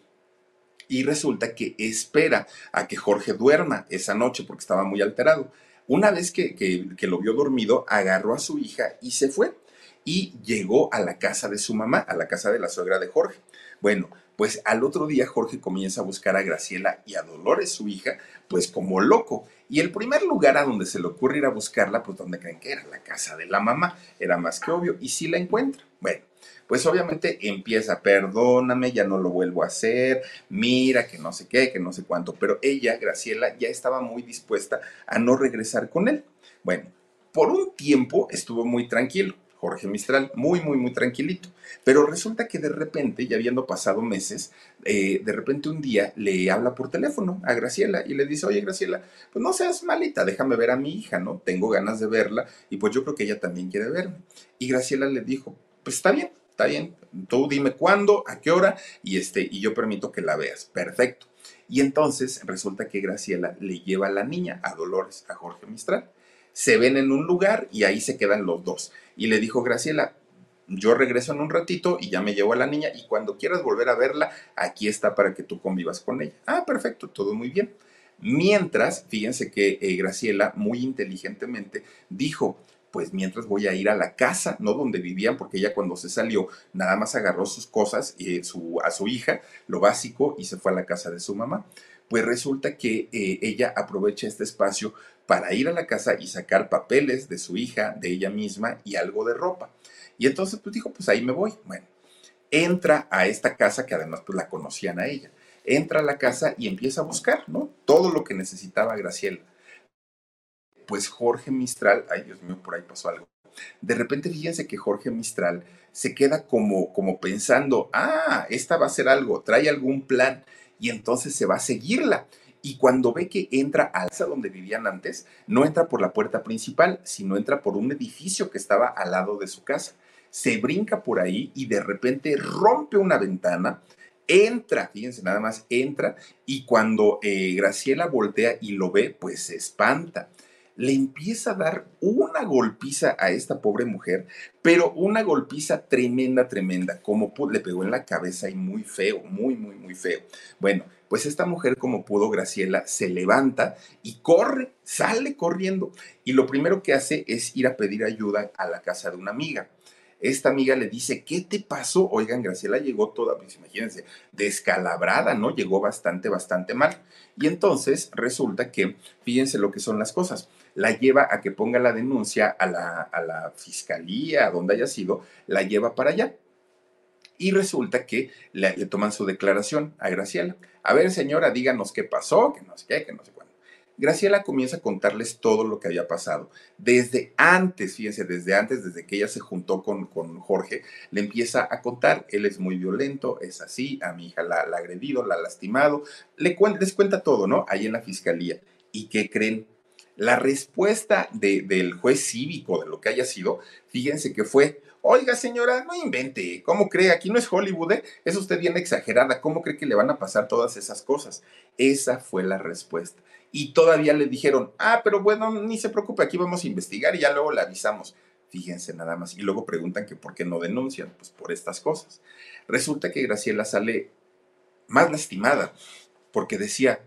y resulta que espera a que Jorge duerma esa noche porque estaba muy alterado. Una vez que, que, lo vio dormido, agarró a su hija y se fue. Y llegó a la casa de su mamá, a la casa de la suegra de Jorge. Bueno, pues al otro día Jorge comienza a buscar a Graciela y a Dolores, su hija, pues como loco. Y el primer lugar a donde se le ocurre ir a buscarla, pues donde creen que era la casa de la mamá, era más que obvio, y sí la encuentra. Bueno, pues obviamente empieza, perdóname, ya no lo vuelvo a hacer, mira que no sé qué, que no sé cuánto, pero ella, Graciela, ya estaba muy dispuesta a no regresar con él. Bueno, por un tiempo estuvo muy tranquilo. Jorge Mistral, muy, muy, muy tranquilito. Pero resulta que de repente, ya habiendo pasado meses, eh, de repente un día le habla por teléfono a Graciela y le dice, oye Graciela, pues no seas malita, déjame ver a mi hija, ¿no? Tengo ganas de verla y pues yo creo que ella también quiere verme. Y Graciela le dijo, pues está bien, está bien, tú dime cuándo, a qué hora y, este, y yo permito que la veas. Perfecto. Y entonces resulta que Graciela le lleva a la niña, a Dolores, a Jorge Mistral se ven en un lugar y ahí se quedan los dos. Y le dijo Graciela, yo regreso en un ratito y ya me llevo a la niña y cuando quieras volver a verla, aquí está para que tú convivas con ella. Ah, perfecto, todo muy bien. Mientras, fíjense que eh, Graciela muy inteligentemente dijo, pues mientras voy a ir a la casa, no donde vivían, porque ella cuando se salió nada más agarró sus cosas, eh, su, a su hija, lo básico, y se fue a la casa de su mamá. Pues resulta que eh, ella aprovecha este espacio para ir a la casa y sacar papeles de su hija, de ella misma y algo de ropa. Y entonces pues dijo, pues ahí me voy. Bueno, entra a esta casa que además pues la conocían a ella. Entra a la casa y empieza a buscar, ¿no? Todo lo que necesitaba Graciela. Pues Jorge Mistral, ay Dios mío, por ahí pasó algo. De repente fíjense que Jorge Mistral se queda como, como pensando, ah, esta va a ser algo, trae algún plan y entonces se va a seguirla y cuando ve que entra a casa donde vivían antes, no entra por la puerta principal, sino entra por un edificio que estaba al lado de su casa. Se brinca por ahí y de repente rompe una ventana, entra, fíjense nada más, entra y cuando eh, Graciela voltea y lo ve, pues se espanta le empieza a dar una golpiza a esta pobre mujer, pero una golpiza tremenda, tremenda, como le pegó en la cabeza y muy feo, muy, muy, muy feo. Bueno, pues esta mujer, como pudo, Graciela, se levanta y corre, sale corriendo. Y lo primero que hace es ir a pedir ayuda a la casa de una amiga. Esta amiga le dice, ¿qué te pasó? Oigan, Graciela llegó toda, pues imagínense, descalabrada, ¿no? Llegó bastante, bastante mal. Y entonces resulta que, fíjense lo que son las cosas, la lleva a que ponga la denuncia a la, a la fiscalía, a donde haya sido, la lleva para allá. Y resulta que le, toman su declaración a Graciela. A ver, señora, díganos qué pasó, que no sé qué, que no sé cuándo. Graciela comienza a contarles todo lo que había pasado. Desde antes, fíjense, desde antes, desde que ella se juntó con, con Jorge, le empieza a contar, él es muy violento, es así, a mi hija la, ha agredido, la ha lastimado, le, les cuenta todo, ¿no? Ahí en la fiscalía. ¿Y qué creen? La respuesta del juez cívico, de lo que haya sido, fíjense que fue, oiga señora, no invente, ¿cómo cree? Aquí no es Hollywood, ¿eh? es usted bien exagerada, ¿cómo cree que le van a pasar todas esas cosas? Esa fue la respuesta. Y todavía le dijeron, ah, pero bueno, ni se preocupe, aquí vamos a investigar y ya luego le avisamos. Fíjense nada más. Y luego preguntan que por qué no denuncian, pues por estas cosas. Resulta que Graciela sale más lastimada, porque decía,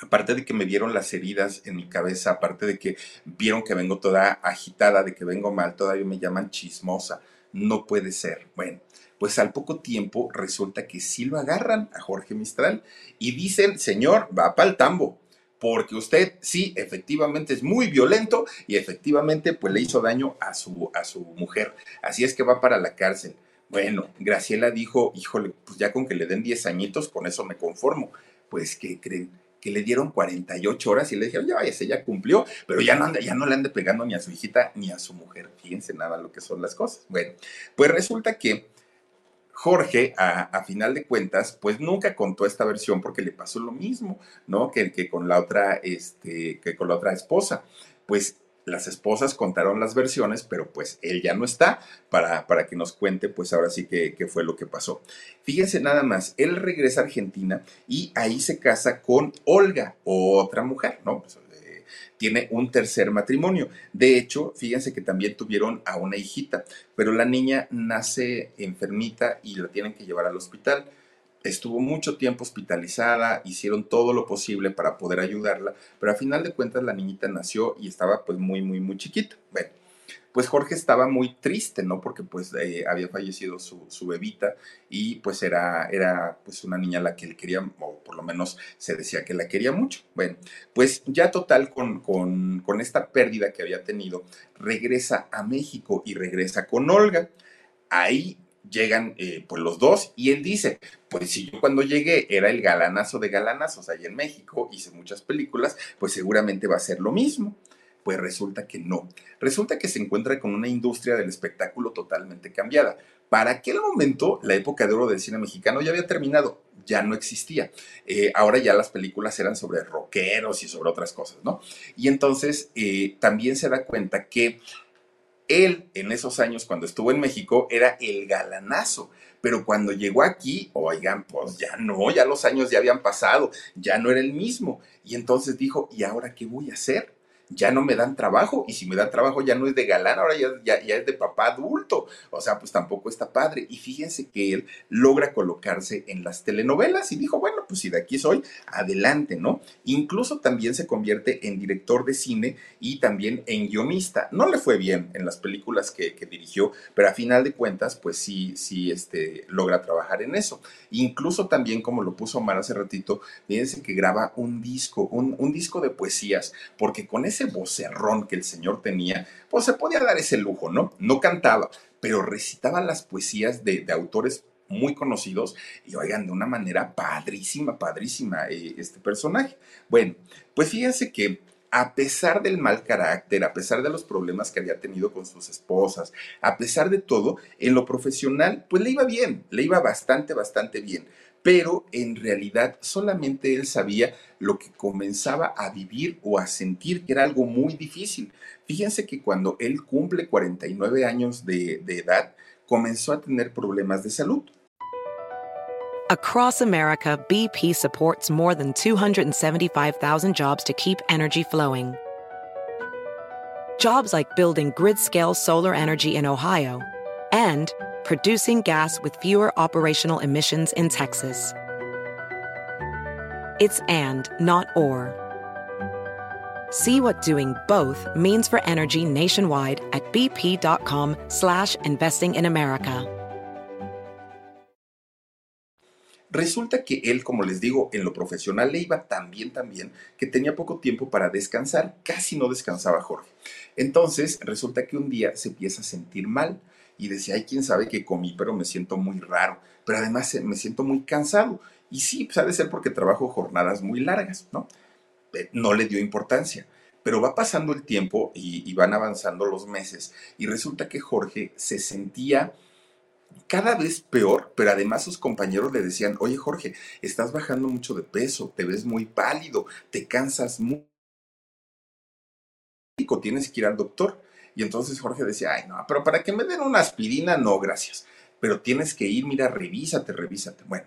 aparte de que me vieron las heridas en mi cabeza, aparte de que vieron que vengo toda agitada, de que vengo mal, todavía me llaman chismosa. No puede ser. Bueno, pues al poco tiempo resulta que sí lo agarran a Jorge Mistral y dicen, señor, va para el tambo. Porque usted sí, efectivamente es muy violento y efectivamente pues le hizo daño a su, a su mujer. Así es que va para la cárcel. Bueno, Graciela dijo, híjole, pues ya con que le den 10 añitos, con eso me conformo. Pues, ¿qué creen? Que le dieron 48 horas y le dijeron, ya váyase, ya cumplió, pero ya no, ya no le ande pegando ni a su hijita ni a su mujer. Fíjense nada lo que son las cosas. Bueno, pues resulta que Jorge, a, final de cuentas, pues nunca contó esta versión porque le pasó lo mismo, ¿no? Que, que con la otra, este, que con la otra esposa. Pues las esposas contaron las versiones, pero pues él ya no está para, para que nos cuente pues ahora sí que, fue lo que pasó. Fíjense nada más, él regresa a Argentina y ahí se casa con Olga, otra mujer, ¿no? Pues, eh, tiene un tercer matrimonio. De hecho, fíjense que también tuvieron a una hijita, pero la niña nace enfermita y la tienen que llevar al hospital estuvo mucho tiempo hospitalizada, hicieron todo lo posible para poder ayudarla, pero a final de cuentas la niñita nació y estaba pues muy, muy, muy chiquita. Bueno, pues Jorge estaba muy triste, ¿no? Porque pues eh, había fallecido su, su, bebita y pues era, era pues una niña a la que él quería, o por lo menos se decía que la quería mucho. Bueno, pues ya total con, con, con esta pérdida que había tenido, regresa a México y regresa con Olga. Ahí llegan eh, pues los dos y él dice, pues si yo cuando llegué era el galanazo de galanazos ahí en México, hice muchas películas, pues seguramente va a ser lo mismo. Pues resulta que no. Resulta que se encuentra con una industria del espectáculo totalmente cambiada. Para aquel momento, la época de oro del cine mexicano ya había terminado, ya no existía. Eh, ahora ya las películas eran sobre rockeros y sobre otras cosas, ¿no? Y entonces eh, también se da cuenta que él, en esos años, cuando estuvo en México, era el galanazo. Pero cuando llegó aquí, oigan, pues ya no, ya los años ya habían pasado, ya no era el mismo. Y entonces dijo, ¿y ahora qué voy a hacer? Ya no me dan trabajo y si me dan trabajo ya no es de galán, ahora ya, ya, es de papá adulto. O sea, pues tampoco está padre. Y fíjense que él logra colocarse en las telenovelas y dijo, bueno, pues si de aquí soy, adelante, ¿no? Incluso también se convierte en director de cine y también en guionista. No le fue bien en las películas que, dirigió, pero a final de cuentas, pues sí, sí, este, logra trabajar en eso. Incluso también, como lo puso Omar hace ratito, fíjense que graba un disco, un, un disco de poesías, porque con ese ese vocerrón que el señor tenía, pues se podía dar ese lujo, ¿no? No cantaba, pero recitaba las poesías de, autores muy conocidos y oigan, de una manera padrísima, padrísima eh, este personaje. Bueno, pues fíjense que a pesar del mal carácter, a pesar de los problemas que había tenido con sus esposas, a pesar de todo, en lo profesional, pues le iba bien, le iba bastante, bastante bien pero en realidad solamente él sabía lo que comenzaba a vivir o a sentir que era algo muy difícil. Fíjense que cuando él cumple 49 años de, de edad, comenzó a tener problemas de salud. Across America, BP supports more than 275,000 jobs to keep energy flowing. Jobs like building grid-scale solar energy in Ohio and producing gas with fewer operational emissions in Texas. It's and, not or. See what doing both means for energy nationwide at bp.com slash investing in America. Resulta que él, como les digo, en lo profesional le iba tan bien, tan bien, que tenía poco tiempo para descansar, casi no descansaba Jorge. Entonces, resulta que un día se empieza a sentir mal y decía, ay, quién sabe qué comí, pero me siento muy raro, pero además me siento muy cansado. Y sí, pues ha de ser porque trabajo jornadas muy largas, ¿no? eh, no le dio importancia. Pero va pasando el tiempo y, y van avanzando los meses y resulta que Jorge se sentía cada vez peor, pero además sus compañeros le decían, oye Jorge, estás bajando mucho de peso, te ves muy pálido, te cansas mucho, tienes que ir al doctor. Y entonces Jorge decía, ay no, pero para que me den una aspirina, no, gracias. Pero tienes que ir, mira, revísate, revísate. Bueno,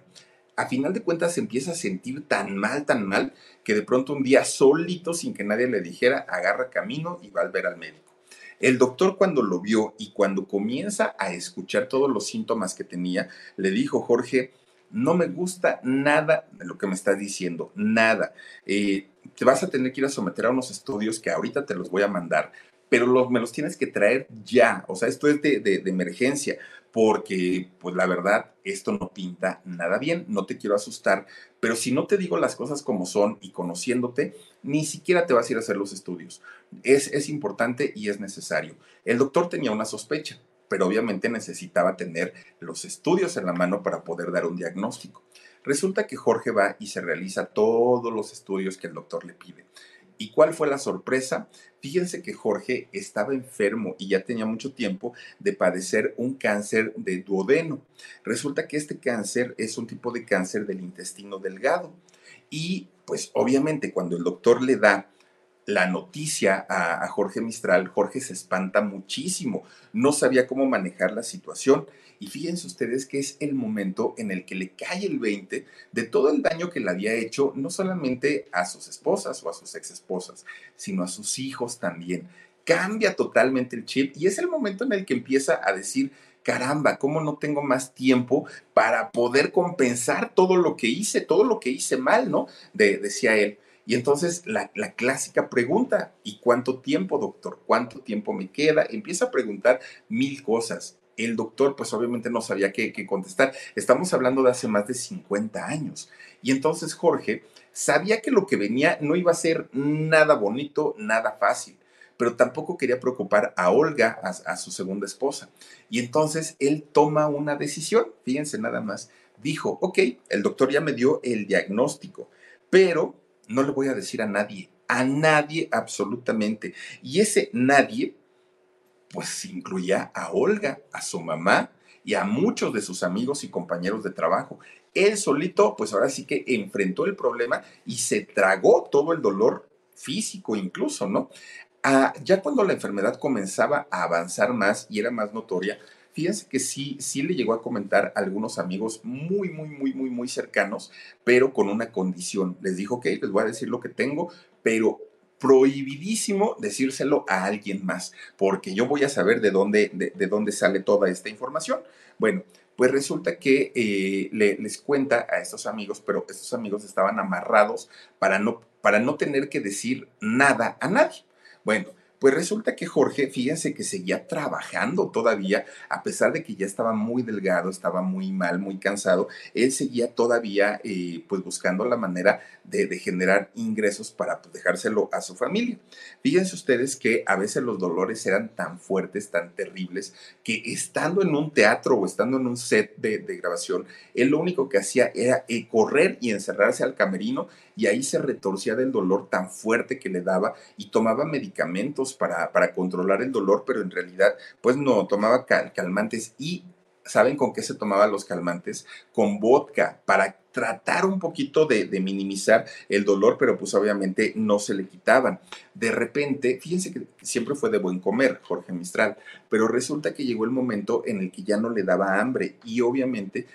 a final de cuentas se empieza a sentir tan mal, tan mal, que de pronto un día solito, sin que nadie le dijera, agarra camino y va a ver al médico. El doctor cuando lo vio y cuando comienza a escuchar todos los síntomas que tenía, le dijo, Jorge, no me gusta nada de lo que me estás diciendo, nada. Eh, te vas a tener que ir a someter a unos estudios que ahorita te los voy a mandar, pero los, me los tienes que traer ya. O sea, esto es de, de emergencia, porque pues la verdad, esto no pinta nada bien, no te quiero asustar, pero si no te digo las cosas como son y conociéndote, ni siquiera te vas a ir a hacer los estudios. Es, es importante y es necesario. El doctor tenía una sospecha, pero obviamente necesitaba tener los estudios en la mano para poder dar un diagnóstico. Resulta que Jorge va y se realiza todos los estudios que el doctor le pide. ¿Y cuál fue la sorpresa? Fíjense que Jorge estaba enfermo y ya tenía mucho tiempo de padecer un cáncer de duodeno. Resulta que este cáncer es un tipo de cáncer del intestino delgado. Y pues obviamente cuando el doctor le da la noticia a, Jorge Mistral, Jorge se espanta muchísimo, no sabía cómo manejar la situación. Y fíjense ustedes que es el momento en el que le cae el 20 de todo el daño que le había hecho, no solamente a sus esposas o a sus ex esposas, sino a sus hijos también. Cambia totalmente el chip y es el momento en el que empieza a decir, caramba, ¿cómo no tengo más tiempo para poder compensar todo lo que hice, todo lo que hice mal, ¿no? decía él. Y entonces la, clásica pregunta, ¿y cuánto tiempo, doctor? ¿Cuánto tiempo me queda? Empieza a preguntar mil cosas. El doctor, pues obviamente no sabía qué, contestar. Estamos hablando de hace más de 50 años. Y entonces Jorge sabía que lo que venía no iba a ser nada bonito, nada fácil pero tampoco quería preocupar a Olga, a, a, su segunda esposa. Y entonces él toma una decisión, fíjense nada más, dijo, ok, el doctor ya me dio el diagnóstico, pero no le voy a decir a nadie, a nadie absolutamente. Y ese nadie, pues incluía a Olga, a su mamá y a muchos de sus amigos y compañeros de trabajo. Él solito, pues ahora sí que enfrentó el problema y se tragó todo el dolor físico incluso, ¿no? Ah, ya cuando la enfermedad comenzaba a avanzar más y era más notoria, Fíjense que sí, sí le llegó a comentar a algunos amigos muy, muy, muy, muy, muy cercanos, pero con una condición. Les dijo, ok, les voy a decir lo que tengo, pero prohibidísimo decírselo a alguien más, porque yo voy a saber de dónde, de, dónde sale toda esta información. Bueno, pues resulta que eh, les cuenta a estos amigos, pero estos amigos estaban amarrados para no, para no tener que decir nada a nadie. Bueno, pues resulta que Jorge, fíjense que seguía trabajando todavía, a pesar de que ya estaba muy delgado, estaba muy mal, muy cansado, él seguía todavía eh, pues buscando la manera de, generar ingresos para pues, dejárselo a su familia. Fíjense ustedes que a veces los dolores eran tan fuertes, tan terribles, que estando en un teatro o estando en un set de, grabación, él lo único que hacía era eh, correr y encerrarse al camerino y ahí se retorcía del dolor tan fuerte que le daba y tomaba medicamentos para, para controlar el dolor, pero en realidad pues no, tomaba calmantes y ¿Saben con qué se tomaba los calmantes? Con vodka, para tratar un poquito de, de, minimizar el dolor, pero pues obviamente no se le quitaban. De repente, fíjense que siempre fue de buen comer Jorge Mistral, pero resulta que llegó el momento en el que ya no le daba hambre y obviamente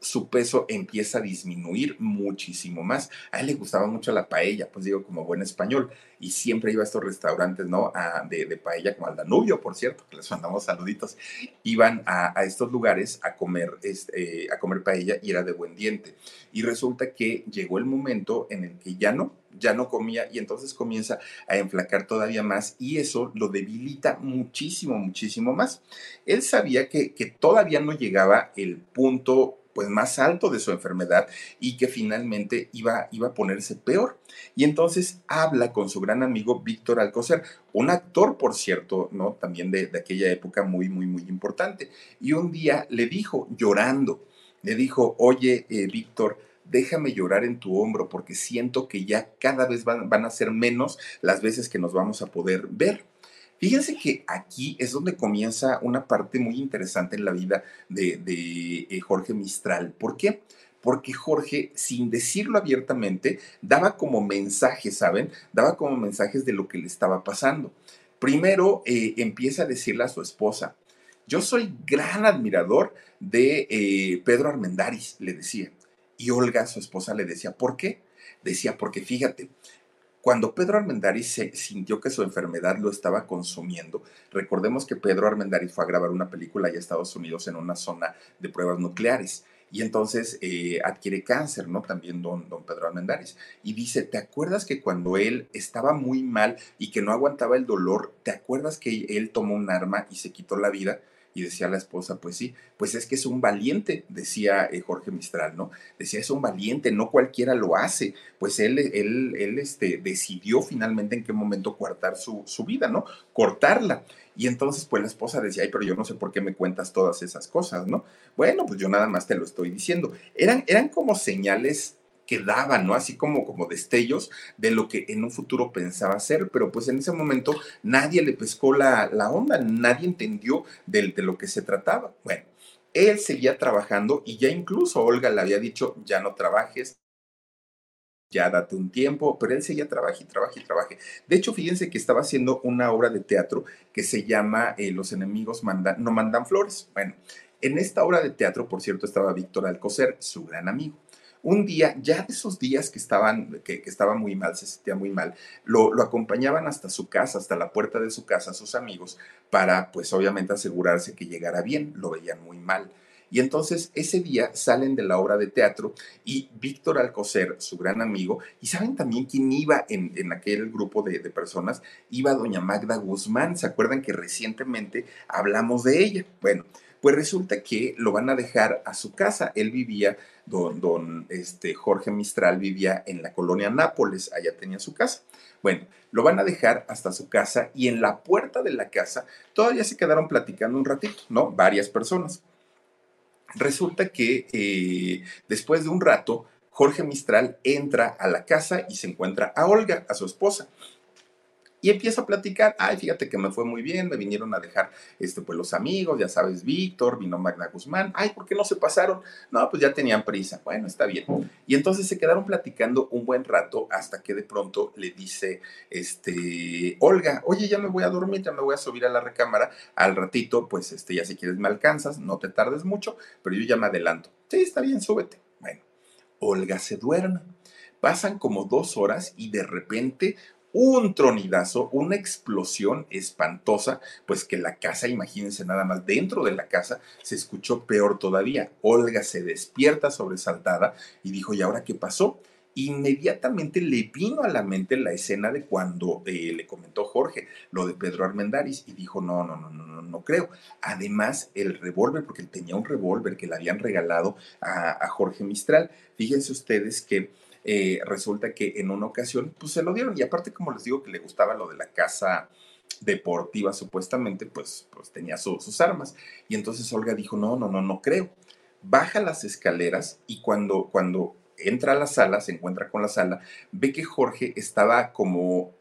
su peso empieza a disminuir muchísimo más. A él le gustaba mucho la paella, pues digo, como buen español, y siempre iba a estos restaurantes, ¿no? de, paella, como al Danubio, por cierto, que les mandamos saluditos. Iban a, estos lugares a comer, este, a comer paella y era de buen diente. Y resulta que llegó el momento en el que ya no, ya no comía y entonces comienza a enflacar todavía más y eso lo debilita muchísimo, muchísimo más. Él sabía que, que todavía no llegaba el punto pues más alto de su enfermedad y que finalmente iba, iba a ponerse peor. Y entonces habla con su gran amigo Víctor Alcocer, un actor, por cierto, ¿no? También de, aquella época muy, muy, muy importante. Y un día le dijo, llorando, le dijo, oye, eh, Víctor, déjame llorar en tu hombro porque siento que ya cada vez van, van a ser menos las veces que nos vamos a poder ver. Fíjense que aquí es donde comienza una parte muy interesante en la vida de, eh, Jorge Mistral. ¿Por qué? Porque Jorge, sin decirlo abiertamente, daba como mensajes, ¿saben? Daba como mensajes de lo que le estaba pasando. Primero eh, empieza a decirle a su esposa, yo soy gran admirador de eh, Pedro Armendáriz, le decía. Y Olga, su esposa, le decía, ¿por qué? Decía, porque fíjate, cuando Pedro Armendáriz se sintió que su enfermedad lo estaba consumiendo, recordemos que Pedro Armendáriz fue a grabar una película allá a Estados Unidos en una zona de pruebas nucleares. Y entonces eh, adquiere cáncer, ¿no? También don, don Pedro Armendáriz. Y dice, ¿te acuerdas que cuando él estaba muy mal y que no aguantaba el dolor, ¿te acuerdas que él tomó un arma y se quitó la vida? Y decía la esposa, pues sí, pues es que es un valiente, decía eh, Jorge Mistral, ¿no? Decía, es un valiente, no cualquiera lo hace. Pues él, él, él este, decidió finalmente en qué momento cortar su, su vida, ¿no? Cortarla. Y entonces, pues la esposa decía, ay, pero yo no sé por qué me cuentas todas esas cosas, ¿no? Bueno, pues yo nada más te lo estoy diciendo. Eran, eran como señales que daban, ¿no? Así como, como destellos de lo que en un futuro pensaba hacer, pero pues en ese momento nadie le pescó la, la onda, nadie entendió de, de lo que se trataba. Bueno, él seguía trabajando y ya incluso Olga le había dicho, ya no trabajes, ya date un tiempo, pero él seguía trabaje y trabaje y trabaje. De hecho, fíjense que estaba haciendo una obra de teatro que se llama eh, Los enemigos mandan, no mandan flores. Bueno, en esta obra de teatro, por cierto, estaba Víctor Alcocer, su gran amigo un día, ya de esos días que estaban, que, estaba muy mal, se sentía muy mal, lo, acompañaban hasta su casa, hasta la puerta de su casa, sus amigos, para pues obviamente asegurarse que llegara bien, lo veían muy mal. Y entonces ese día salen de la obra de teatro y Víctor Alcocer, su gran amigo, y saben también quién iba en, en aquel grupo de, de, personas, iba doña Magda Guzmán, ¿se acuerdan que recientemente hablamos de ella? Bueno, pues resulta que lo van a dejar a su casa. Él vivía, don, este, Jorge Mistral vivía en la colonia Nápoles, allá tenía su casa. Bueno, lo van a dejar hasta su casa y en la puerta de la casa todavía se quedaron platicando un ratito, ¿no? Varias personas. Resulta que eh, después de un rato, Jorge Mistral entra a la casa y se encuentra a Olga, a su esposa. Y empieza a platicar, ay, fíjate que me fue muy bien, me vinieron a dejar este, pues, los amigos, ya sabes, Víctor, vino Magna Guzmán, ay, ¿por qué no se pasaron? No, pues ya tenían prisa, bueno, está bien. Y entonces se quedaron platicando un buen rato hasta que de pronto le dice, este, Olga, oye, ya me voy a dormir, ya me voy a subir a la recámara, al ratito, pues, este, ya si quieres me alcanzas, no te tardes mucho, pero yo ya me adelanto. Sí, está bien, súbete. Bueno, Olga se duerme. Pasan como dos horas y de repente un tronidazo, una explosión espantosa, pues que la casa, imagínense nada más, dentro de la casa se escuchó peor todavía. Olga se despierta sobresaltada y dijo, ¿y ahora qué pasó? Inmediatamente le vino a la mente la escena de cuando eh, le comentó Jorge lo de Pedro Armendáriz y dijo, no, no, no, no, no, no creo. Además, el revólver, porque él tenía un revólver que le habían regalado a, a Jorge Mistral. Fíjense ustedes que eh, resulta que en una ocasión, pues se lo dieron. Y aparte, como les digo, que le gustaba lo de la casa deportiva, supuestamente, pues, pues tenía sus armas. Y entonces Olga dijo, no, no, no, no creo. Baja las escaleras y cuando, cuando entra a la sala, se encuentra con la sala, ve que Jorge estaba como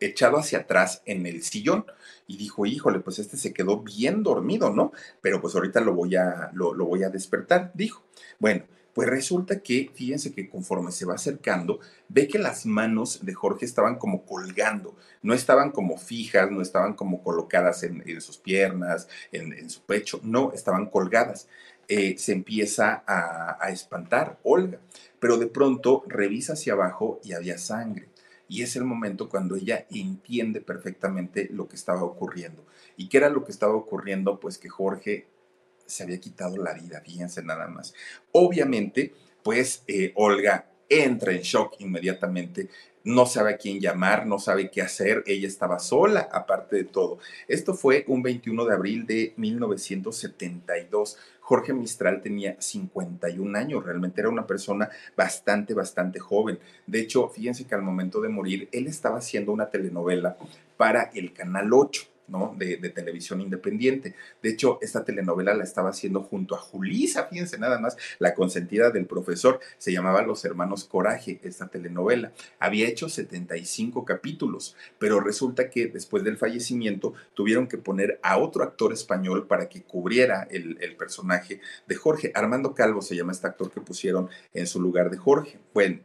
echado hacia atrás en el sillón y dijo, híjole, pues este se quedó bien dormido, ¿no? Pero pues ahorita lo voy a, lo, lo voy a despertar, dijo. Bueno, pues resulta que, fíjense que conforme se va acercando, ve que las manos de Jorge estaban como colgando, no estaban como fijas, no estaban como colocadas en, sus piernas, en, su pecho, no, estaban colgadas. Eh, se empieza a, a espantar Olga, pero de pronto revisa hacia abajo y había sangre. Y es el momento cuando ella entiende perfectamente lo que estaba ocurriendo. ¿Y qué era lo que estaba ocurriendo? Pues que Jorge se había quitado la vida, fíjense nada más. Obviamente, pues eh, Olga entra en shock inmediatamente, no sabe a quién llamar, no sabe qué hacer, ella estaba sola, aparte de todo. Esto fue un 21 de abril de 1972. Jorge Mistral tenía 51 años, realmente era una persona bastante, bastante joven. De hecho, fíjense que al momento de morir, él estaba haciendo una telenovela para el Canal 8 De, televisión independiente. De hecho, esta telenovela la estaba haciendo junto a Julisa, fíjense nada más, la consentida del profesor. Se llamaba Los Hermanos Coraje, esta telenovela. Había hecho 75 capítulos, pero resulta que después del fallecimiento tuvieron que poner a otro actor español para que cubriera el, el personaje de Jorge. Armando Calvo se llama este actor que pusieron en su lugar de Jorge. Bueno,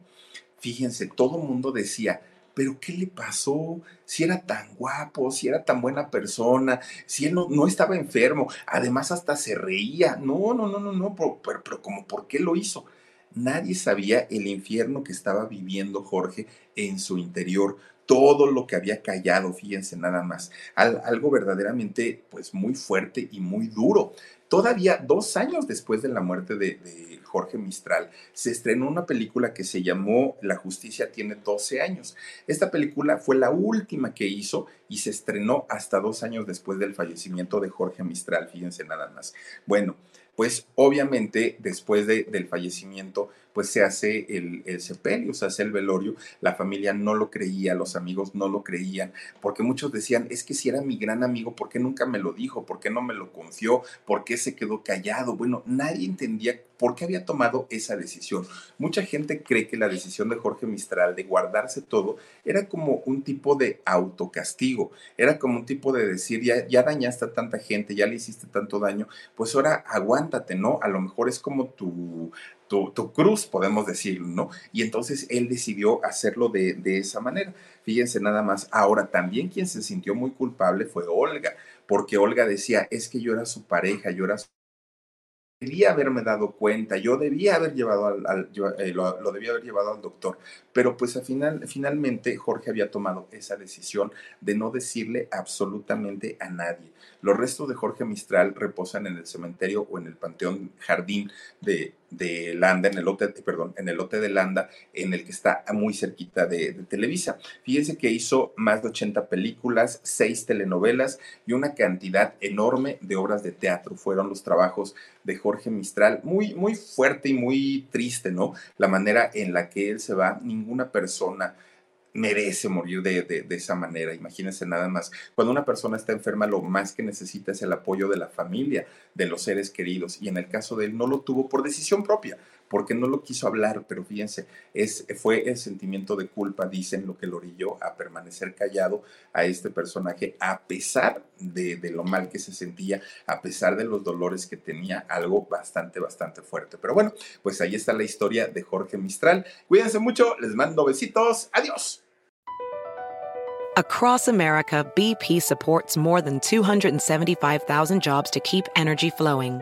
fíjense, todo mundo decía, pero ¿qué le pasó? Si era tan guapo, si era tan buena persona, si él no, no estaba enfermo, además hasta se reía. No, no, no, no, no, pero, pero, como, ¿por qué lo hizo? Nadie sabía el infierno que estaba viviendo Jorge en su interior, todo lo que había callado, fíjense nada más, algo verdaderamente pues muy fuerte y muy duro. Todavía dos años después de la muerte de, de Jorge Mistral, se estrenó una película que se llamó La justicia tiene 12 años. Esta película fue la última que hizo y se estrenó hasta dos años después del fallecimiento de Jorge Mistral, fíjense nada más. Bueno, pues obviamente después del fallecimiento, pues se hace el, el, sepelio, se hace el velorio, la familia no lo creía, los amigos no lo creían, porque muchos decían, es que si era mi gran amigo, ¿por qué nunca me lo dijo? ¿Por qué no me lo confió? ¿Por qué se quedó callado? Bueno, nadie entendía por qué había tomado esa decisión. Mucha gente cree que la decisión de Jorge Mistral de guardarse todo era como un tipo de autocastigo, era como un tipo de decir, ya, ya dañaste a tanta gente, ya le hiciste tanto daño, pues ahora ¿no? A lo mejor es como tu tu, cruz, podemos decir, ¿no? Y entonces él decidió hacerlo de, de esa manera. Fíjense nada más. Ahora, también quien se sintió muy culpable fue Olga, porque Olga decía, es que yo era su pareja, yo era su debía haberme dado cuenta, yo debía haber llevado al, eh, lo, debía haber llevado al doctor, pero pues al final, finalmente Jorge había tomado esa decisión de no decirle absolutamente a nadie. Los restos de Jorge Mistral reposan en el cementerio o en el panteón jardín de, de Landa, en el lote, perdón, en el de Landa, en el que está muy cerquita de, Televisa. Fíjense que hizo más de 80 películas, seis telenovelas y una cantidad enorme de obras de teatro. Fueron los trabajos de Jorge Mistral, muy, muy fuerte y muy triste, ¿no? La manera en la que él se va, ninguna persona merece morir de, de, de, esa manera. Imagínense nada más. Cuando una persona está enferma, lo más que necesita es el apoyo de la familia, de los seres queridos. Y en el caso de él, no lo tuvo por decisión propia, porque no lo quiso hablar. Pero fíjense, es, fue el sentimiento de culpa, dicen, lo que lo orilló a permanecer callado a este personaje, a pesar de, de lo mal que se sentía, a pesar de los dolores que tenía, algo bastante, bastante fuerte. Pero bueno, pues ahí está la historia de Jorge Mistral. Cuídense mucho, les mando besitos. Adiós. Across America, BP supports more than 275,000 jobs to keep energy flowing.